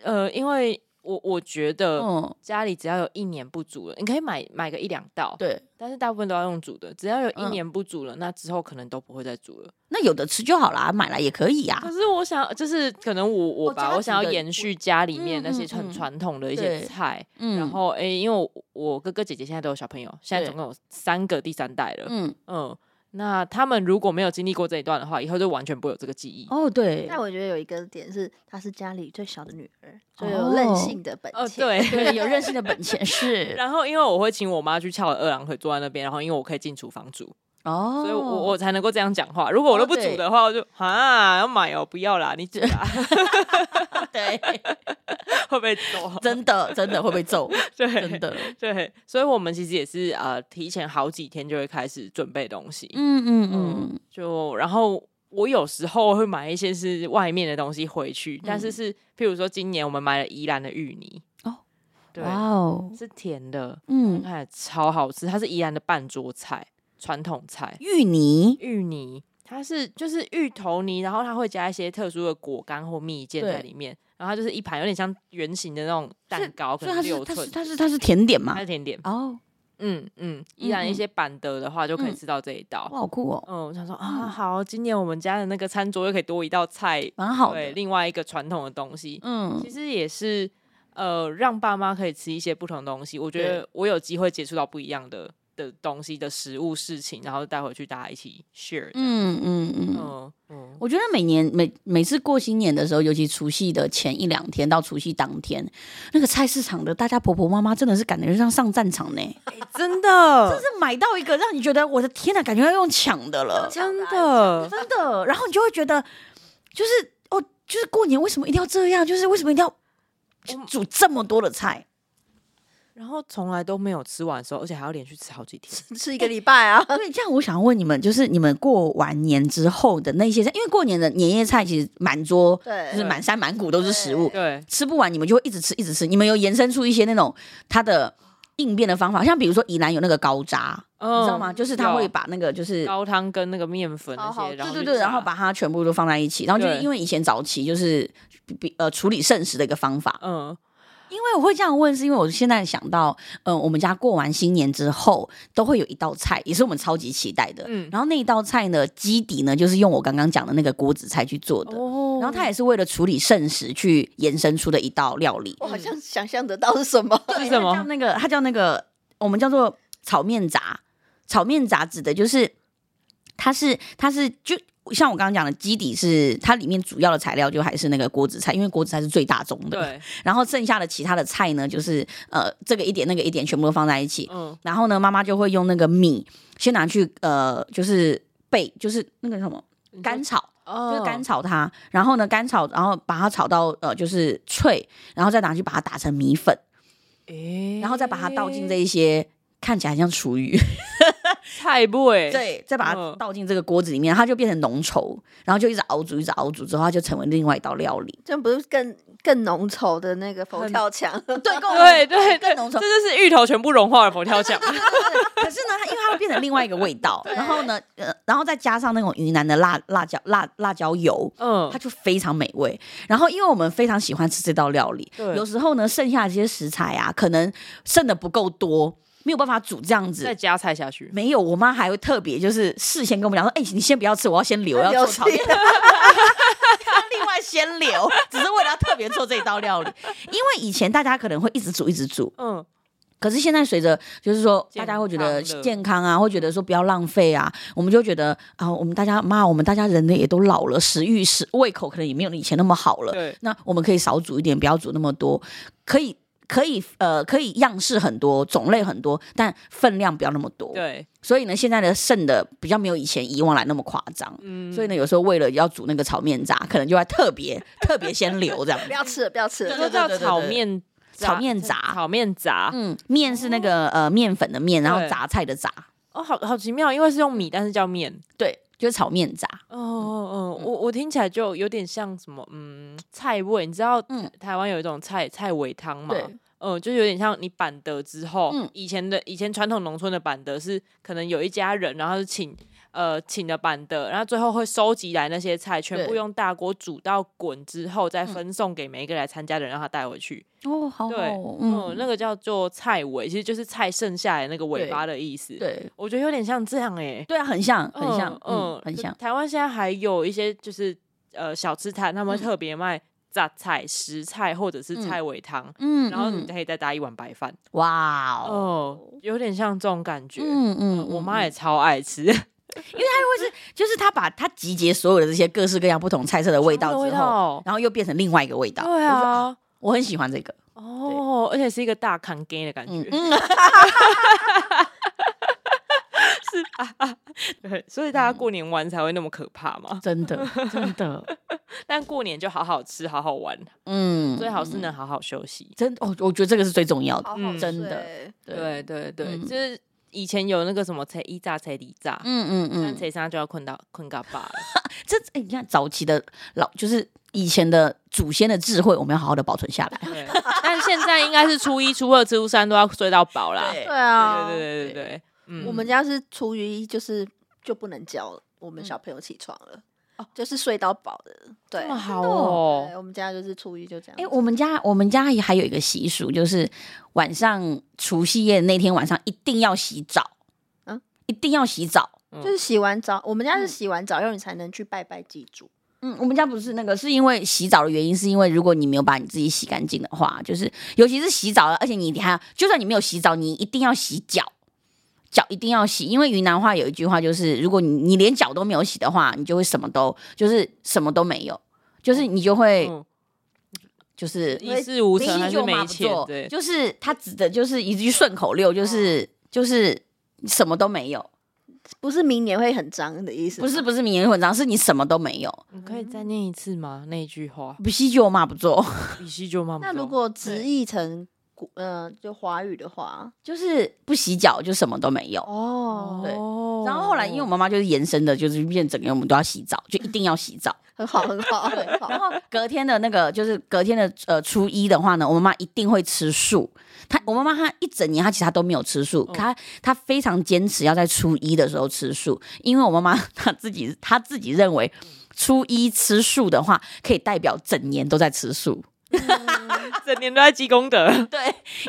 呃，因为。我我觉得，家里只要有一年不煮了，你可以买买个一两道，对，但是大部分都要用煮的。只要有一年不煮了，那之后可能都不会再煮了。那有的吃就好啦，买来也可以呀。可是我想，就是可能我我吧，我想要延续家里面那些很传统的一些菜。然后哎，因为我我哥哥姐姐现在都有小朋友，现在总共有三个第三代了。嗯嗯。那他们如果没有经历过这一段的话，以后就完全不会有这个记忆。哦，对。但我觉得有一个点是，她是家里最小的女儿，所以有任性的本钱。哦，对，对，有任性的本钱 是。然后，因为我会请我妈去翘二郎腿坐在那边，然后因为我可以进厨房煮，哦，所以我我才能够这样讲话。如果我都不煮的话，我就啊要买哦，不要啦，你煮啦。对。会被揍，真的真的会被揍，对，真的。对，所以我们其实也是呃，提前好几天就会开始准备东西，嗯嗯嗯，就然后我有时候会买一些是外面的东西回去，但是是譬如说今年我们买了宜兰的芋泥。哦，对哦，是甜的，嗯，看超好吃，它是宜兰的半桌菜，传统菜，芋泥芋泥，它是就是芋头泥，然后它会加一些特殊的果干或蜜饯在里面。然后它就是一盘有点像圆形的那种蛋糕，可能六寸。它是它是它是甜点嘛？它是甜点哦。嗯嗯，依然一些板德的话就可以吃到这一道。哇，好酷哦。嗯，我想说啊，好，今年我们家的那个餐桌又可以多一道菜，蛮好。对，另外一个传统的东西，嗯，其实也是呃，让爸妈可以吃一些不同的东西。我觉得我有机会接触到不一样的。的东西的食物事情，然后带回去大家一起 share。嗯嗯嗯嗯嗯，我觉得每年每每次过新年的时候，尤其除夕的前一两天到除夕当天，那个菜市场的大家婆婆妈妈真的是感觉像上战场呢，欸、真的，真是买到一个让你觉得我的天呐，感觉要用抢的了，真的真的，然后你就会觉得，就是哦，就是过年为什么一定要这样？就是为什么一定要煮这么多的菜？然后从来都没有吃完的时候，而且还要连续吃好几天，吃一个礼拜啊！对，这样我想要问你们，就是你们过完年之后的那些菜，因为过年的年夜菜其实满桌，对，就是满山满谷都是食物，对，吃不完你们就会一直吃，一直吃。你们有延伸出一些那种它的应变的方法，像比如说宜兰有那个高渣，嗯、你知道吗？就是他会把那个就是高汤跟那个面粉那些，好好对对对，然后把它全部都放在一起，然后就是因为以前早期就是比呃处理剩食的一个方法，嗯。因为我会这样问，是因为我现在想到，嗯、呃，我们家过完新年之后，都会有一道菜，也是我们超级期待的。嗯，然后那一道菜呢，基底呢，就是用我刚刚讲的那个锅子菜去做的。哦，然后它也是为了处理剩食去延伸出的一道料理。我好像想象得到是什么？是什么？叫那个，它叫那个，我们叫做炒面杂。炒面杂指的就是，它是，它是就。像我刚刚讲的，基底是它里面主要的材料就还是那个锅子菜，因为锅子菜是最大宗的。对。然后剩下的其他的菜呢，就是呃这个一点那个一点全部都放在一起。嗯。然后呢，妈妈就会用那个米先拿去呃就是备，就是那个什么干炒，嗯、就是干炒它。然后呢干炒，然后把它炒到呃就是脆，然后再拿去把它打成米粉。诶。然后再把它倒进这一些看起来像厨余。菜不哎，对，再把它倒进这个锅子里面，它就变成浓稠，然后就一直熬煮，一直熬煮之后，它就成为另外一道料理。这不是更更浓稠的那个佛跳墙？对对对，更浓稠，这就是芋头全部融化的佛跳墙。可是呢，它因为它会变成另外一个味道，然后呢，呃，然后再加上那种云南的辣辣椒辣辣椒油，嗯，它就非常美味。然后，因为我们非常喜欢吃这道料理，有时候呢，剩下这些食材啊，可能剩的不够多。没有办法煮这样子，再加菜下去。没有，我妈还会特别就是事先跟我们讲说，哎、欸，你先不要吃，我要先留，要做炒面。另外先留，只是为了要特别做这一道料理。因为以前大家可能会一直煮一直煮，嗯。可是现在随着就是说，大家会觉得健康啊，会觉得说不要浪费啊，我们就觉得啊，我们大家妈，我们大家人呢也都老了，食欲食胃口可能也没有以前那么好了。对，那我们可以少煮一点，不要煮那么多，可以可以呃可以样式很多，种类很多，但分量不要那么多。对，所以呢，现在的剩的比较没有以前以往来那么夸张。嗯，所以呢，有时候为了要煮那个炒面炸，可能就会特别 特别先留这样。不要吃了，不要吃了，就叫炒面。炒面炸，炒面炸，嗯，面是那个呃面粉的面，然后杂菜的杂。哦，好好奇妙，因为是用米，但是叫面，对，就是炒面杂。哦哦哦，我我听起来就有点像什么，嗯，菜味。你知道，嗯，台湾有一种菜菜尾汤嘛？对，嗯，就有点像你板德之后，嗯，以前的以前传统农村的板德是可能有一家人，然后是请。呃，请的板的，然后最后会收集来那些菜，全部用大锅煮到滚之后，再分送给每一个来参加的人，让他带回去。哦，好，对，嗯，那个叫做菜尾，其实就是菜剩下来那个尾巴的意思。对，我觉得有点像这样哎。对啊，很像，很像，嗯，很像。台湾现在还有一些就是呃小吃摊，他们特别卖杂菜、食菜或者是菜尾汤，嗯，然后你可以再搭一碗白饭。哇哦，有点像这种感觉。嗯嗯，我妈也超爱吃。因为它会是，就是它把它集结所有的这些各式各样不同菜色的味道之后，然后又变成另外一个味道。对啊，我，我很喜欢这个哦，而且是一个大扛给的感觉。嗯，是啊，对，所以大家过年玩才会那么可怕嘛？真的，真的。但过年就好好吃，好好玩。嗯，最好是能好好休息。真哦，我觉得这个是最重要的。嗯，真的。对对对，就是。以前有那个什么才一炸才底炸，嗯嗯嗯，才三就要困到困到爸了。这哎，你看早期的老，就是以前的祖先的智慧，我们要好好的保存下来。但现在应该是初一、初二、初三都要睡到饱啦。对啊，对对对对对。嗯，我们家是初一就是就不能叫我们小朋友起床了。就是睡到饱的，对，这么好哦。我们家就是初一就这样。哎，我们家我们家也还有一个习俗，就是晚上除夕夜那天晚上一定要洗澡，嗯，一定要洗澡，就是洗完澡，我们家是洗完澡，然后你才能去拜拜祭祖。嗯，我们家不是那个，是因为洗澡的原因，是因为如果你没有把你自己洗干净的话，就是尤其是洗澡了，而且你还，就算你没有洗澡，你一定要洗脚。脚一定要洗，因为云南话有一句话，就是如果你你连脚都没有洗的话，你就会什么都就是什么都没有，就是你就会、嗯、就是一事无成还是没钱，对，就是他指的就是一句顺口溜，就是就是什么都没有，不是明年会很脏的意思，不是不是明年会很脏，是你什么都没有。你可以再念一次吗？那句话，不洗就骂不做，不洗就骂不做。那如果直译成？嗯、呃，就华语的话，就是不洗脚就什么都没有哦。对，然后后来因为我妈妈就是延伸的，就是变整个我们都要洗澡，就一定要洗澡，很 好很好。很好。然后隔天的那个就是隔天的呃初一的话呢，我妈妈一定会吃素。她我妈妈她一整年她其实她都没有吃素，她她非常坚持要在初一的时候吃素，因为我妈妈她自己她自己认为初一吃素的话，可以代表整年都在吃素。整年都在积功德，对，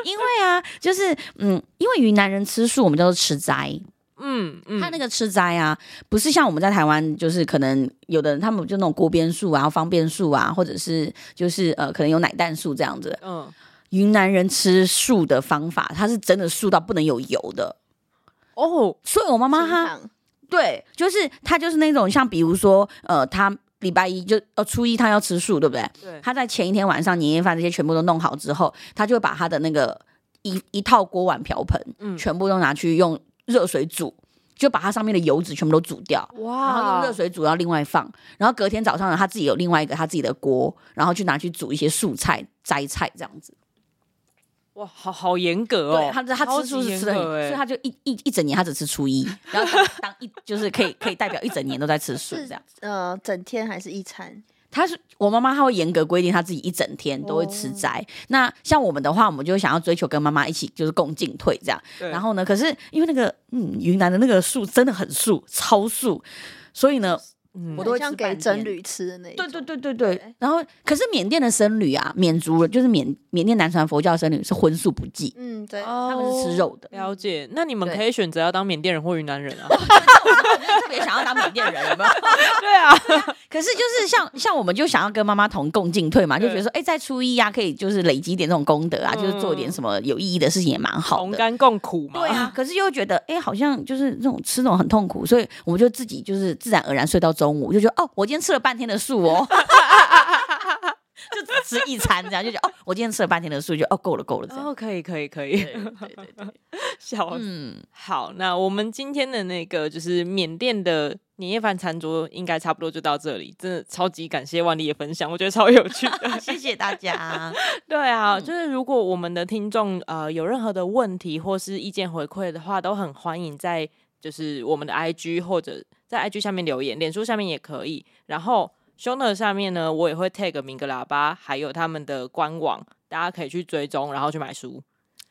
因为啊，就是嗯，因为云南人吃素，我们叫做吃斋，嗯嗯，他那个吃斋啊，不是像我们在台湾，就是可能有的人他们就那种锅边素啊、方便素啊，或者是就是呃，可能有奶蛋素这样子，嗯，云南人吃素的方法，他是真的素到不能有油的。哦，所以我妈妈她对，就是她就是那种像比如说呃，她。礼拜一就呃初一他要吃素，对不对？对。他在前一天晚上年夜饭这些全部都弄好之后，他就会把他的那个一一套锅碗瓢盆，嗯，全部都拿去用热水煮，就把它上面的油脂全部都煮掉。哇！然后用热水煮要另外放，然后隔天早上呢，他自己有另外一个他自己的锅，然后去拿去煮一些素菜、摘菜这样子。哇，好好严格哦！对，他他吃素是吃的，所以他就一一一整年他只吃初一，然后当，当一就是可以可以代表一整年都在吃素这样。呃，整天还是一餐？他是我妈妈，她会严格规定她自己一整天都会吃斋。哦、那像我们的话，我们就想要追求跟妈妈一起就是共进退这样。然后呢，可是因为那个嗯云南的那个素真的很素，超素，所以呢。嗯，我都会像给僧侣吃的那种。对对对对对。然后，可是缅甸的僧侣啊，缅族人就是缅缅甸南传佛教僧侣是荤素不忌。嗯，对，他们是吃肉的。了解。那你们可以选择要当缅甸人或云南人啊。特别想要当缅甸人，有没有？对啊。可是就是像像我们就想要跟妈妈同共进退嘛，就觉得说，哎，在初一啊，可以就是累积点这种功德啊，就是做点什么有意义的事情也蛮好的。同甘共苦嘛。对啊。可是又觉得，哎，好像就是这种吃这种很痛苦，所以我们就自己就是自然而然睡到中午，就觉得哦，我今天吃了半天的素哦，就只吃一餐这样，就觉得哦，我今天吃了半天的素，就哦够了够了这样。哦，可以可以可以，对对对，笑死。嗯，好，那我们今天的那个就是缅甸的年夜饭餐桌，应该差不多就到这里。真的超级感谢万丽的分享，我觉得超有趣的，谢谢大家。对啊，就是如果我们的听众呃有任何的问题或是意见回馈的话，都很欢迎在就是我们的 IG 或者。在 IG 下面留言，脸书下面也可以。然后 show note 下面呢，我也会 tag 明格喇叭，还有他们的官网，大家可以去追踪，然后去买书。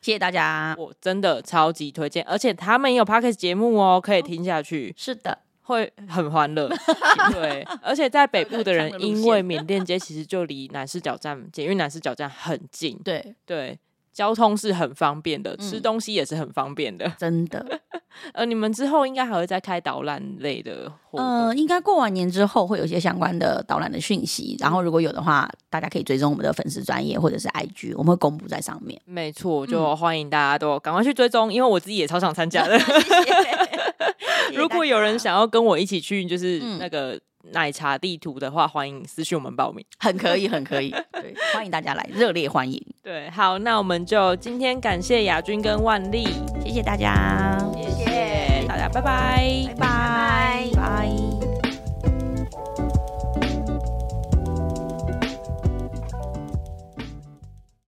谢谢大家，我真的超级推荐，而且他们也有 podcast 节目哦，可以听下去。哦、是的，会 很欢乐。对，而且在北部的人，因为缅甸街其实就离南势角站、捷运南势角站很近。对对。交通是很方便的，吃东西也是很方便的，真的。呃，你们之后应该还会再开导览类的活动，呃，应该过完年之后会有一些相关的导览的讯息，然后如果有的话，大家可以追踪我们的粉丝专业或者是 IG，我们会公布在上面。没错，就欢迎大家都赶快去追踪，因为我自己也超想参加的。谢谢。如果有人想要跟我一起去，就是那个。奶茶地图的话，欢迎私讯我们报名，很可以，很可以，对，欢迎大家来，热烈欢迎。对，好，那我们就今天感谢亚军跟万丽，谢谢大家，谢谢大家，拜拜，拜拜。